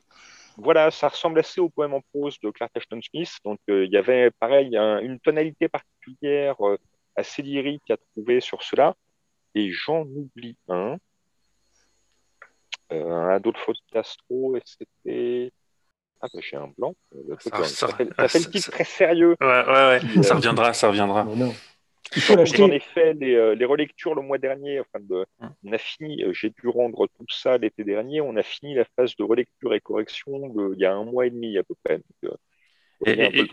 B: Voilà, ça ressemble assez au poème en prose de Clark Ashton Smith. Donc euh, il y avait pareil une tonalité particulière euh, assez lyrique à trouver sur cela. Et j'en oublie un. un Adolfo Castro, et c'était. Ah, bah, j'ai un blanc. Ça, ça, fait, le titre très sérieux.
A: Ouais, ouais, ouais. ça reviendra, ça reviendra. Non,
B: J'en ai fait les, euh, les, relectures le mois dernier. Enfin de, hum. on a fini, euh, j'ai dû rendre tout ça l'été dernier. On a fini la phase de relecture et correction de, il y a un mois et demi à peu près. Donc,
A: euh, et,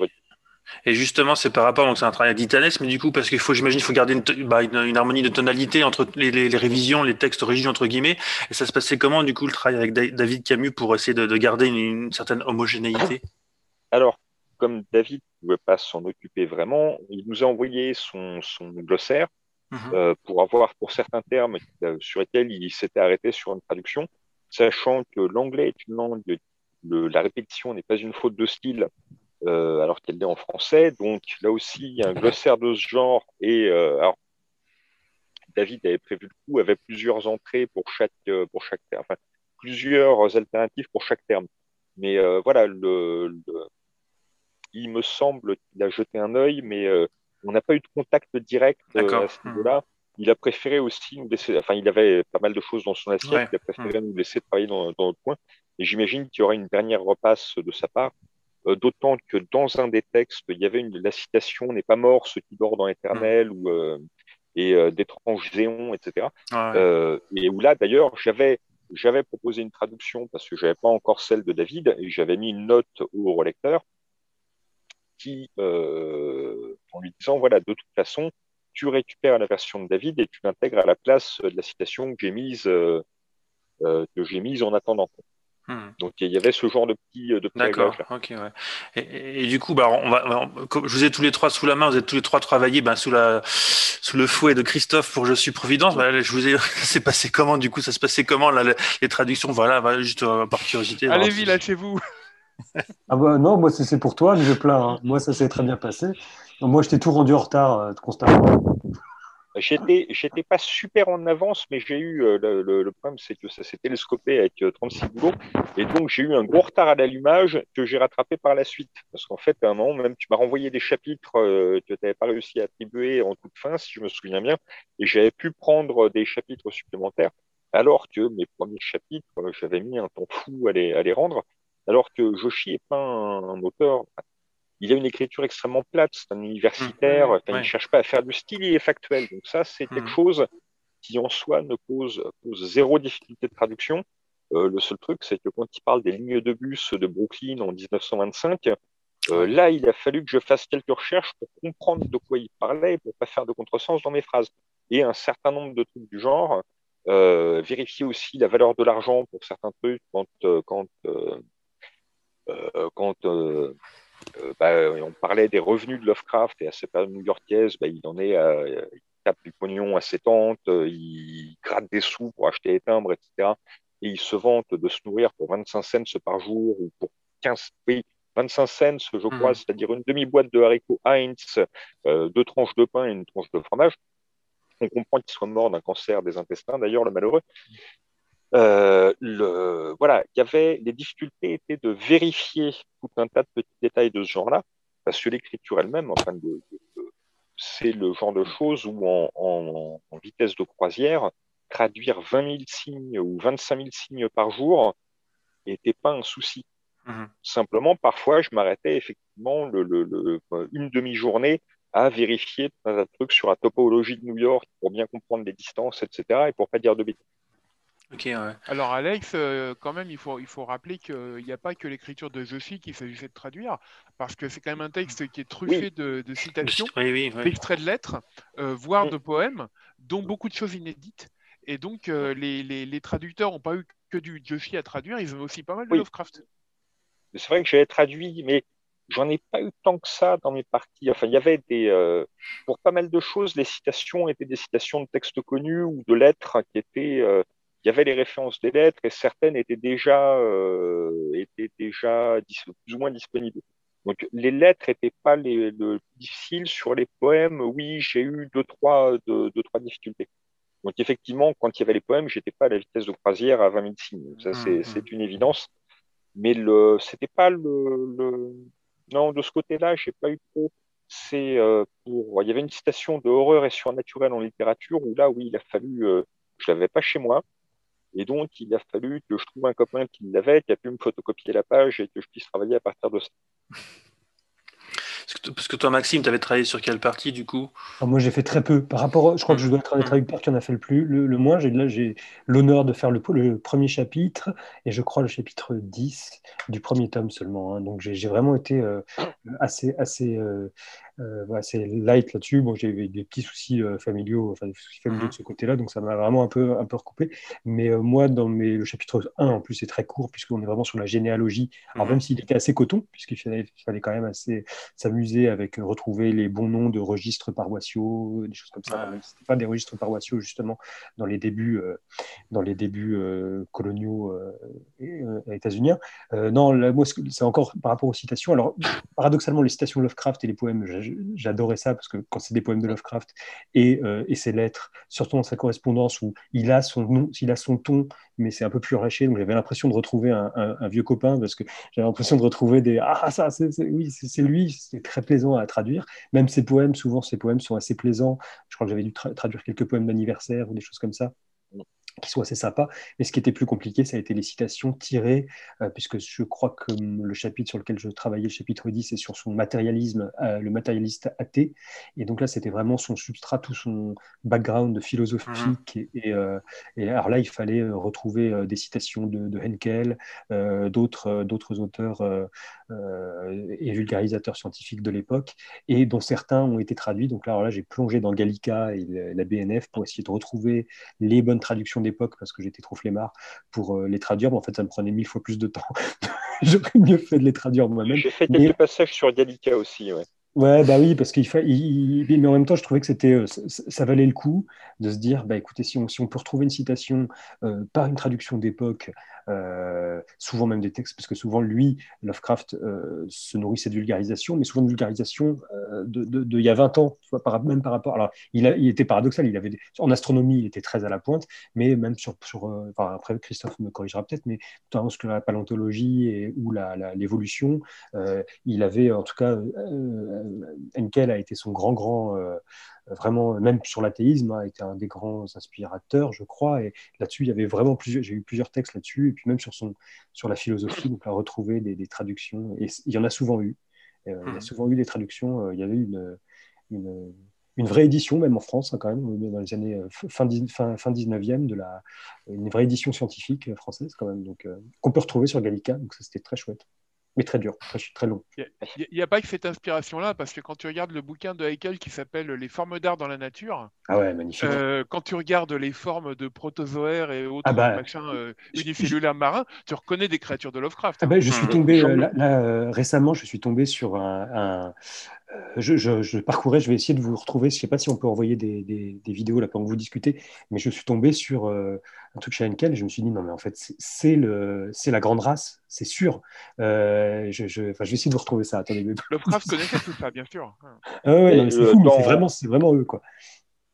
A: justement, c'est par rapport, donc c'est un travail d'Itanes, mais du coup, parce qu'il faut, j'imagine, il faut garder une, bah, une, harmonie de tonalité entre les, les, révisions, les textes originaux, entre guillemets. Et ça se passait comment, du coup, le travail avec David Camus pour essayer de, de garder une, une, certaine homogénéité?
B: Alors, comme David ne pouvait pas s'en occuper vraiment, il nous a envoyé son, son glossaire mhm. euh, pour avoir, pour certains termes euh, sur lesquels il s'était arrêté sur une traduction, sachant que l'anglais est une langue, le, la répétition n'est pas une faute de style, euh, alors qu'elle est en français. Donc là aussi, il y a un glossaire de ce genre. Et euh, alors, David avait prévu le coup, avait plusieurs entrées pour chaque, euh, pour chaque terme, enfin, plusieurs alternatives pour chaque terme. Mais euh, voilà, le, le il me semble qu'il a jeté un œil, mais on n'a pas eu de contact direct à ce niveau-là. Il a préféré aussi nous laisser, enfin, il avait pas mal de choses dans son assiette, il a préféré nous laisser travailler dans, dans notre coin. Et j'imagine qu'il y aura une dernière repasse de sa part, d'autant que dans un des textes, il y avait une, la citation n'est pas mort ce qui dort dans l'éternel, ou et d'étranges zéons, etc. et où là, d'ailleurs, j'avais j'avais proposé une traduction parce que j'avais pas encore celle de David et j'avais mis une note au relecteur qui, euh, en lui disant, voilà, de toute façon, tu récupères la version de David et tu l'intègres à la place de la citation que j'ai mise, euh, euh, que j'ai mise en attendant. Hmm. Donc il y avait ce genre de petit de
A: D'accord. Ok. Ouais. Et, et, du coup, bah, on va, je vous ai tous les trois sous la main. Vous êtes tous les trois travaillés ben, sous la sous le fouet de Christophe pour Je suis Providence. Bah, je vous ai. (laughs) C'est passé comment du coup Ça se passait comment là, les traductions? Voilà, juste par curiosité.
D: Allez-y, chez vous (laughs)
C: ah bah non, moi c'est pour toi, je plains. Hein. Moi ça s'est très bien passé. moi je t'ai tout rendu en retard euh, constamment.
B: J'étais, j'étais pas super en avance, mais j'ai eu euh, le, problème, c'est que ça s'est télescopé avec 36 euh, boulots, et donc j'ai eu un gros retard à l'allumage que j'ai rattrapé par la suite. Parce qu'en fait, à un moment, même tu m'as renvoyé des chapitres que tu n'avais pas réussi à attribuer en toute fin, si je me souviens bien, et j'avais pu prendre des chapitres supplémentaires, alors que mes premiers chapitres, j'avais mis un temps fou à les, à les rendre. Alors que Joshi n'est pas un, auteur. Il a une écriture extrêmement plate, c'est un universitaire, mmh, il ne cherche pas à faire du style, il est factuel. Donc ça, c'est quelque chose qui en soi ne pose, zéro difficulté de traduction. Euh, le seul truc, c'est que quand il parle des lignes de bus de Brooklyn en 1925, euh, là, il a fallu que je fasse quelques recherches pour comprendre de quoi il parlait et pour pas faire de contresens dans mes phrases. Et un certain nombre de trucs du genre. Euh, vérifier aussi la valeur de l'argent pour certains trucs quand, quand quand bah, on parlait des revenus de Lovecraft et à cette période new-yorkaise, bah, il en est à, il tape du pognon à ses tantes, il gratte des sous pour acheter les timbres, etc. Et il se vante de se nourrir pour 25 cents par jour ou pour 15, oui, 25 cents, je crois,
A: Mhm.
B: c'est-à-dire une demi-boîte de haricots Heinz, euh, deux tranches de pain et une tranche de fromage. On comprend qu'il soit mort d'un cancer des intestins, d'ailleurs, le malheureux. Euh, le, voilà, il y avait, les difficultés étaient de vérifier tout un tas de petits détails de ce genre-là, parce que l'écriture elle-même, enfin, de- de- de- c'est le genre de choses où en, en- en vitesse de croisière, traduire 20 000 signes ou 25 000 signes par jour n'était pas un souci.
A: Mhm.
B: Simplement, parfois, je m'arrêtais effectivement le, le- le- une demi-journée à vérifier un trucs sur la topologie de New York pour bien comprendre les distances, etc. et pour pas dire de bêtises.
A: Ok, ouais.
D: Alors Alex, euh, quand même, il faut, il faut rappeler qu'il n'y a pas que l'écriture de Joshi qu'il s'agissait de traduire, parce que c'est quand même un texte qui est truffé
B: Oui.
D: de, de citations,
A: Oui, oui, oui.
D: d'extraits de lettres, euh, voire de poèmes, dont beaucoup de choses inédites. Et donc, euh, les, les- les traducteurs n'ont pas eu que du Joshi à traduire, ils ont aussi pas mal de
B: Oui.
D: Lovecraft.
B: C'est vrai que j'avais traduit, mais j'en ai pas eu tant que ça dans mes parties. Enfin, il y avait des, euh, pour pas mal de choses, les citations étaient des citations de textes connus ou de lettres qui étaient, euh, il y avait les références des lettres et certaines étaient déjà, euh, étaient déjà plus ou moins disponibles. Donc, les lettres étaient pas les, le plus difficiles. Sur les poèmes, oui, j'ai eu deux, trois, deux, deux, trois difficultés. Donc, effectivement, quand il y avait les poèmes, j'étais pas à la vitesse de croisière à 20 000 signes. Ça, c'est,
A: Mhm.
B: c'est une évidence mais le c'était pas le, le non de ce côté-là j'ai pas eu trop c'est euh, pour il y avait une citation de horreur et surnaturel en littérature où là oui il a fallu euh, je l'avais pas chez moi et donc il a fallu que je trouve un copain qui l'avait qui a pu me photocopier la page et que je puisse travailler à partir de ça
A: Parce que, toi, Maxime, tu avais travaillé sur quelle partie du coup?
C: Alors, moi, j'ai fait très peu. Par rapport, je crois que je dois être un des
A: Mm.
C: traducteurs qui en a fait le plus, le, le moins. J'ai, là, j'ai l'honneur de faire le, le premier chapitre et je crois le chapitre 10 du premier tome seulement. hein. Donc, j'ai, j'ai vraiment été euh, assez, assez, euh, euh, assez light là-dessus. Bon, j'ai eu des petits soucis euh, familiaux, enfin, des soucis familiaux
A: Mhm.
C: de ce côté-là, donc ça m'a vraiment un peu, un peu recoupé. Mais euh, moi, dans mes, le chapitre 1, en plus, c'est très court puisqu'on est vraiment sur la généalogie. Alors,
A: Mhm.
C: même s'il était assez coton, puisqu'il fallait, quand même assez s'amuser avec retrouver les bons noms de registres paroissiaux, des choses comme ça. Si c'était pas des registres paroissiaux justement dans les débuts, dans les débuts coloniaux états-uniens. Non, là, moi, c'est c'est encore par rapport aux citations. Alors, paradoxalement, les citations Lovecraft et les poèmes, j'adorais ça parce que quand c'est des poèmes de Lovecraft et, euh, et ses lettres, surtout dans sa correspondance où il a son nom, il a son ton, mais c'est un peu plus réché. Donc, j'avais l'impression de retrouver un, vieux copain parce que j'avais l'impression de retrouver des ah ça c'est oui c'est lui. C'est très plaisant à traduire. Même ses poèmes souvent ses poèmes sont assez plaisants. Je crois que j'avais dû tra- traduire quelques poèmes d'anniversaire ou des choses comme ça qui sont assez sympas. Mais ce qui était plus compliqué, ça a été les citations tirées, euh, puisque je crois que hum, le chapitre sur lequel je travaillais, le chapitre 10, c'est sur son matérialisme, euh, le matérialiste athée. Et donc là, c'était vraiment son substrat, tout son background philosophique. Et, et, euh, et alors là, il fallait retrouver des citations de, de Henkel, d'autres d'autres auteurs et vulgarisateurs scientifiques de l'époque, et dont certains ont été traduits. Donc là, alors là j'ai plongé dans Gallica et la BNF pour essayer de retrouver les bonnes traductions d'époque parce que j'étais trop flemmard pour euh, les traduire. Mais en fait, ça me prenait mille fois plus de temps. (laughs) J'aurais mieux fait de les traduire moi-même.
B: j'ai fait
C: Mais-
B: quelques passages sur Gallica aussi ouais.
C: Ouais, bah oui, parce qu'il fa... il- mais en même temps, je trouvais que c'était, euh, ça, ça valait le coup de se dire, bah écoutez, si on, si on peut retrouver une citation euh, par une traduction d'époque, euh, souvent même des textes, parce que souvent lui, Lovecraft, euh, se nourrissait de vulgarisation, mais souvent de vulgarisation euh, de, il y a 20 ans, par, même par rapport. Alors, il, était paradoxal, il avait en astronomie, il était très à la pointe, mais même sur, euh, après Christophe me corrigera peut-être, mais notamment sur la paléontologie et, ou l'évolution, il avait en tout cas Henkel a été son grand grand vraiment même sur l'athéisme a été un des grands inspirateurs je crois et là-dessus il y avait vraiment plusieurs j'ai eu plusieurs textes là-dessus puis même sur son sur la philosophie donc à retrouver des, des traductions. Et il y en a souvent eu. Euh, il y a
A: Mhm.
C: souvent eu des traductions euh, il y avait une une, une vraie édition même en France hein, quand même dans les années euh, fin, fin, fin 19e de la une vraie édition scientifique française quand même. Donc qu'on peut retrouver sur Gallica donc ça c'était très chouette mais très dur très, très long
D: Il n'y a, pas que cette inspiration-là, parce que quand tu regardes le bouquin de Haeckel qui s'appelle Les formes d'art dans la nature,
C: ah ouais magnifique
D: euh, quand tu regardes les formes de protozoaires et autres
C: Ah bah,
D: machins euh, marins, tu reconnais des créatures de Lovecraft.
C: Ah
D: hein.
C: ben, je suis
A: Mhm.
C: tombé
B: Jean-
C: euh, là, là, euh, récemment, je suis tombé sur un, un, je, je, parcourais, je vais essayer de vous retrouver. Je ne sais pas si on peut envoyer des, des, vidéos là pendant que vous discutez, mais je suis tombé sur un truc chez Henkel et je me suis dit non, mais en fait, c'est la grande race, c'est sûr. je, je, je, vais essayer de vous retrouver ça. Attendez.
D: Lovecraft connaissait tout ça, bien sûr. (laughs)
C: Ah ouais, c'est fou, c'est vraiment, vraiment eux. Quoi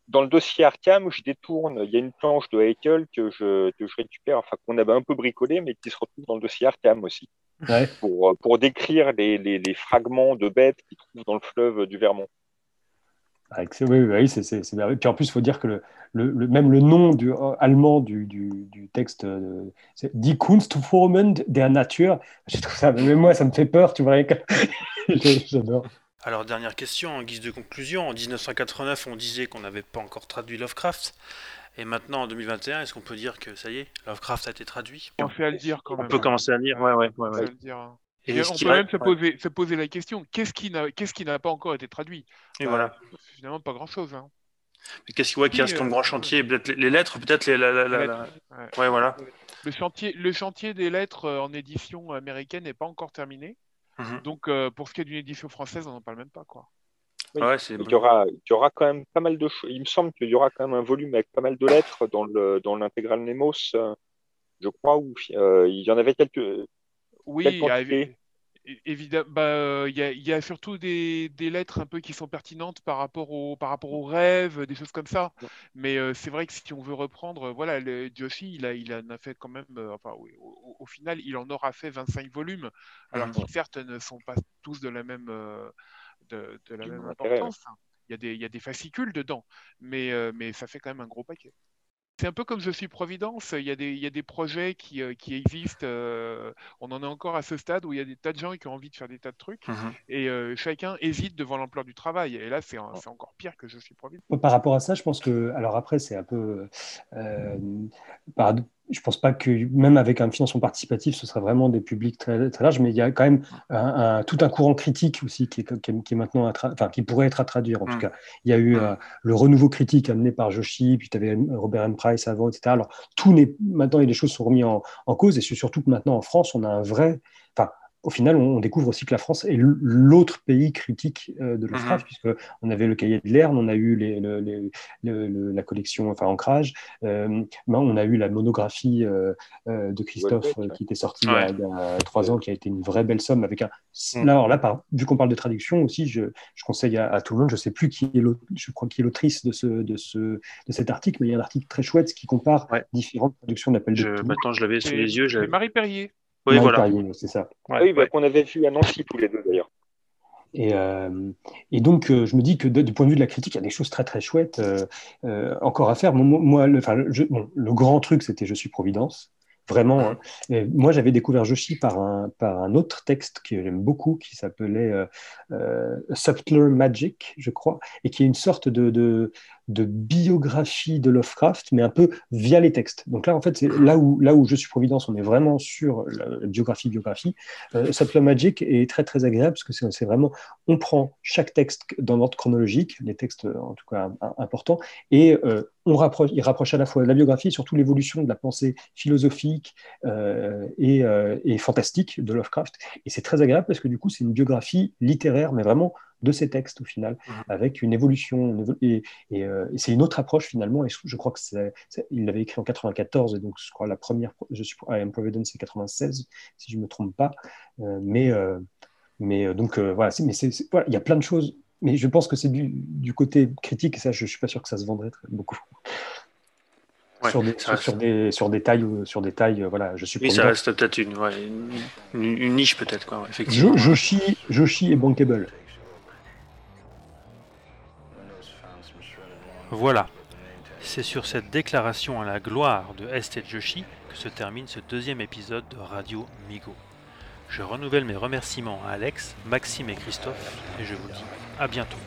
B: dans le dossier Arkham, je détourne, il y a une planche de Haeckel que je, que je récupère, enfin qu'on avait un peu bricolé, mais qui se retrouve dans le dossier Arkham aussi, (laughs) pour, pour décrire les, les, les, fragments de bêtes qui trouvent dans le fleuve du Vermont.
C: Oui, oui c'est merveilleux. Puis en plus, il faut dire que le, le, même le nom du, euh, allemand du, du, du texte, euh, c'est Die Kunstformen der Natur. Je trouve ça, même moi, ça me fait peur, tu vois. (laughs) J'adore.
A: Alors, dernière question, en guise de conclusion, en 1989, on disait qu'on n'avait pas encore traduit Lovecraft. Et maintenant, en 2021, est-ce qu'on peut dire que ça y est, Lovecraft a été traduit?
D: On fait à le dire quand même.
A: On peut commencer à le dire, ouais, ouais. ouais, ouais.
D: Hein. Et, on peut même se poser, se poser, la question qu'est-ce qui n'a qu'est-ce qui n'a pas encore été traduit?
A: Et voilà.
D: Euh, finalement, pas grand-chose. Hein.
A: Mais qu'est-ce qui, qui reste comme euh, grand chantier? Peut-être les, lettres, peut-être les. La, ouais. voilà.
D: Le chantier, le chantier des lettres euh, en édition américaine n'est pas encore terminé. Mhm. Donc, euh, pour ce qui est d'une édition française, on n'en parle même pas. Quoi.
B: Il, y aura, il y aura quand même pas mal de choses. Il me semble qu'il y aura quand même un volume avec pas mal de lettres dans, le, dans l'intégrale Nemos, je crois, où euh, il y en avait quelques.
D: Oui, Évidemment, bah, euh, il y, a, surtout des, lettres un peu qui sont pertinentes par rapport au par rapport aux rêves, des choses comme ça. Mais euh, c'est vrai que si on veut reprendre, voilà, le, Joshi, il a, il en a fait quand même, enfin, au, final, il en aura fait 25 volumes, alors qui certes ne sont pas tous de la même de, la même importance. Il y, a des, il y a des fascicules dedans, mais, mais ça fait quand même un gros paquet. C'est un peu comme Je suis Providence, il y a des, il y a des projets qui, euh, qui existent, euh, on en est encore à ce stade où il y a des tas de gens qui ont envie de faire des tas de trucs, mmh et euh, chacun hésite devant l'ampleur du travail. Et là, c'est encore pire que Je suis Providence.
C: Par rapport à ça, je pense que, alors après, c'est un peu je pense pas que même avec un financement participatif, ce serait vraiment des publics très, très larges, mais il y a quand même un, tout un courant critique aussi qui est, qui est, maintenant, enfin, qui pourrait être à traduire en tout mm. cas. Il y a eu mm. euh, le renouveau critique amené par Joshi, puis tu avais Robert M. Price avant, etc. Alors, tout n'est, maintenant, les choses sont remises en, en cause, et c'est surtout que maintenant en France, on a un vrai, enfin, au final, on, découvre aussi que la France est l'autre pays critique euh, de l'Ofraf, mhm. puisque puisqu'on avait le cahier de Lerne, on a eu la collection, enfin ancrage, euh, on a eu la monographie euh, de Christophe qui était sortie il, y a, trois ans, qui a été une vraie belle somme. Avec un... Mhm. alors là, vu qu'on parle de traduction aussi, je, conseille à, tout le monde, je ne sais plus qui est je crois qui est l'autrice de, ce, de, ce, de cet article, mais il y a un article très chouette qui compare différentes traductions d'Appel de
A: Maintenant, je l'avais sous les yeux.
D: C'est Marie Perrier.
C: Oui, voilà. C'est ça.
B: oui, bah, qu'on avait vu à Nancy tous les deux d'ailleurs.
C: Et, euh, et, donc, euh, je me dis que du point de vue de la critique, il y a des choses très très chouettes euh, encore à faire. Moi, le, enfin, le grand truc, c'était Je suis Providence. Vraiment. Hein. moi, j'avais découvert Joshi par un, par un autre texte que j'aime beaucoup, qui s'appelait Subtler Magic, je crois, et qui est une sorte de, de, de biographie de Lovecraft, mais un peu via les textes. Donc là, en fait, c'est là où, là où je suis Providence, on est vraiment sur la biographie-biographie. Euh, Magic est très, très agréable parce que c'est vraiment, on prend chaque texte dans l'ordre chronologique, les textes en tout cas importants, et euh, on rapproche, il rapproche à la fois la biographie et surtout l'évolution de la pensée philosophique euh, et, euh, et, fantastique de Lovecraft. Et c'est très agréable parce que du coup, c'est une biographie littéraire, mais vraiment de ces textes au final, mmh. avec une évolution. Euh, et, c'est une autre approche finalement. Et je, crois que c'est, il l'avait écrit en 94, et donc je crois la première, je suis, I Am Providence, c'est 96, si je ne me trompe pas. Euh, mais, euh, mais donc voilà, mais c'est, il y a plein de choses. Mais je pense que c'est du, du, côté critique, et ça, je ne suis pas sûr que ça se vendrait très, beaucoup. sur, des, sur, des, sur, des, tailles, sur des tailles, voilà, je suis.
A: Oui, ça reste peut-être une, une, niche peut-être quoi, effectivement.
C: Joshi, Joshi est bankable.
A: Voilà. C'est sur cette déclaration à la gloire de Est Joshi que se termine ce deuxième épisode de Radio Migo. Je renouvelle mes remerciements à Alex, Maxime et Christophe et je vous dis à bientôt.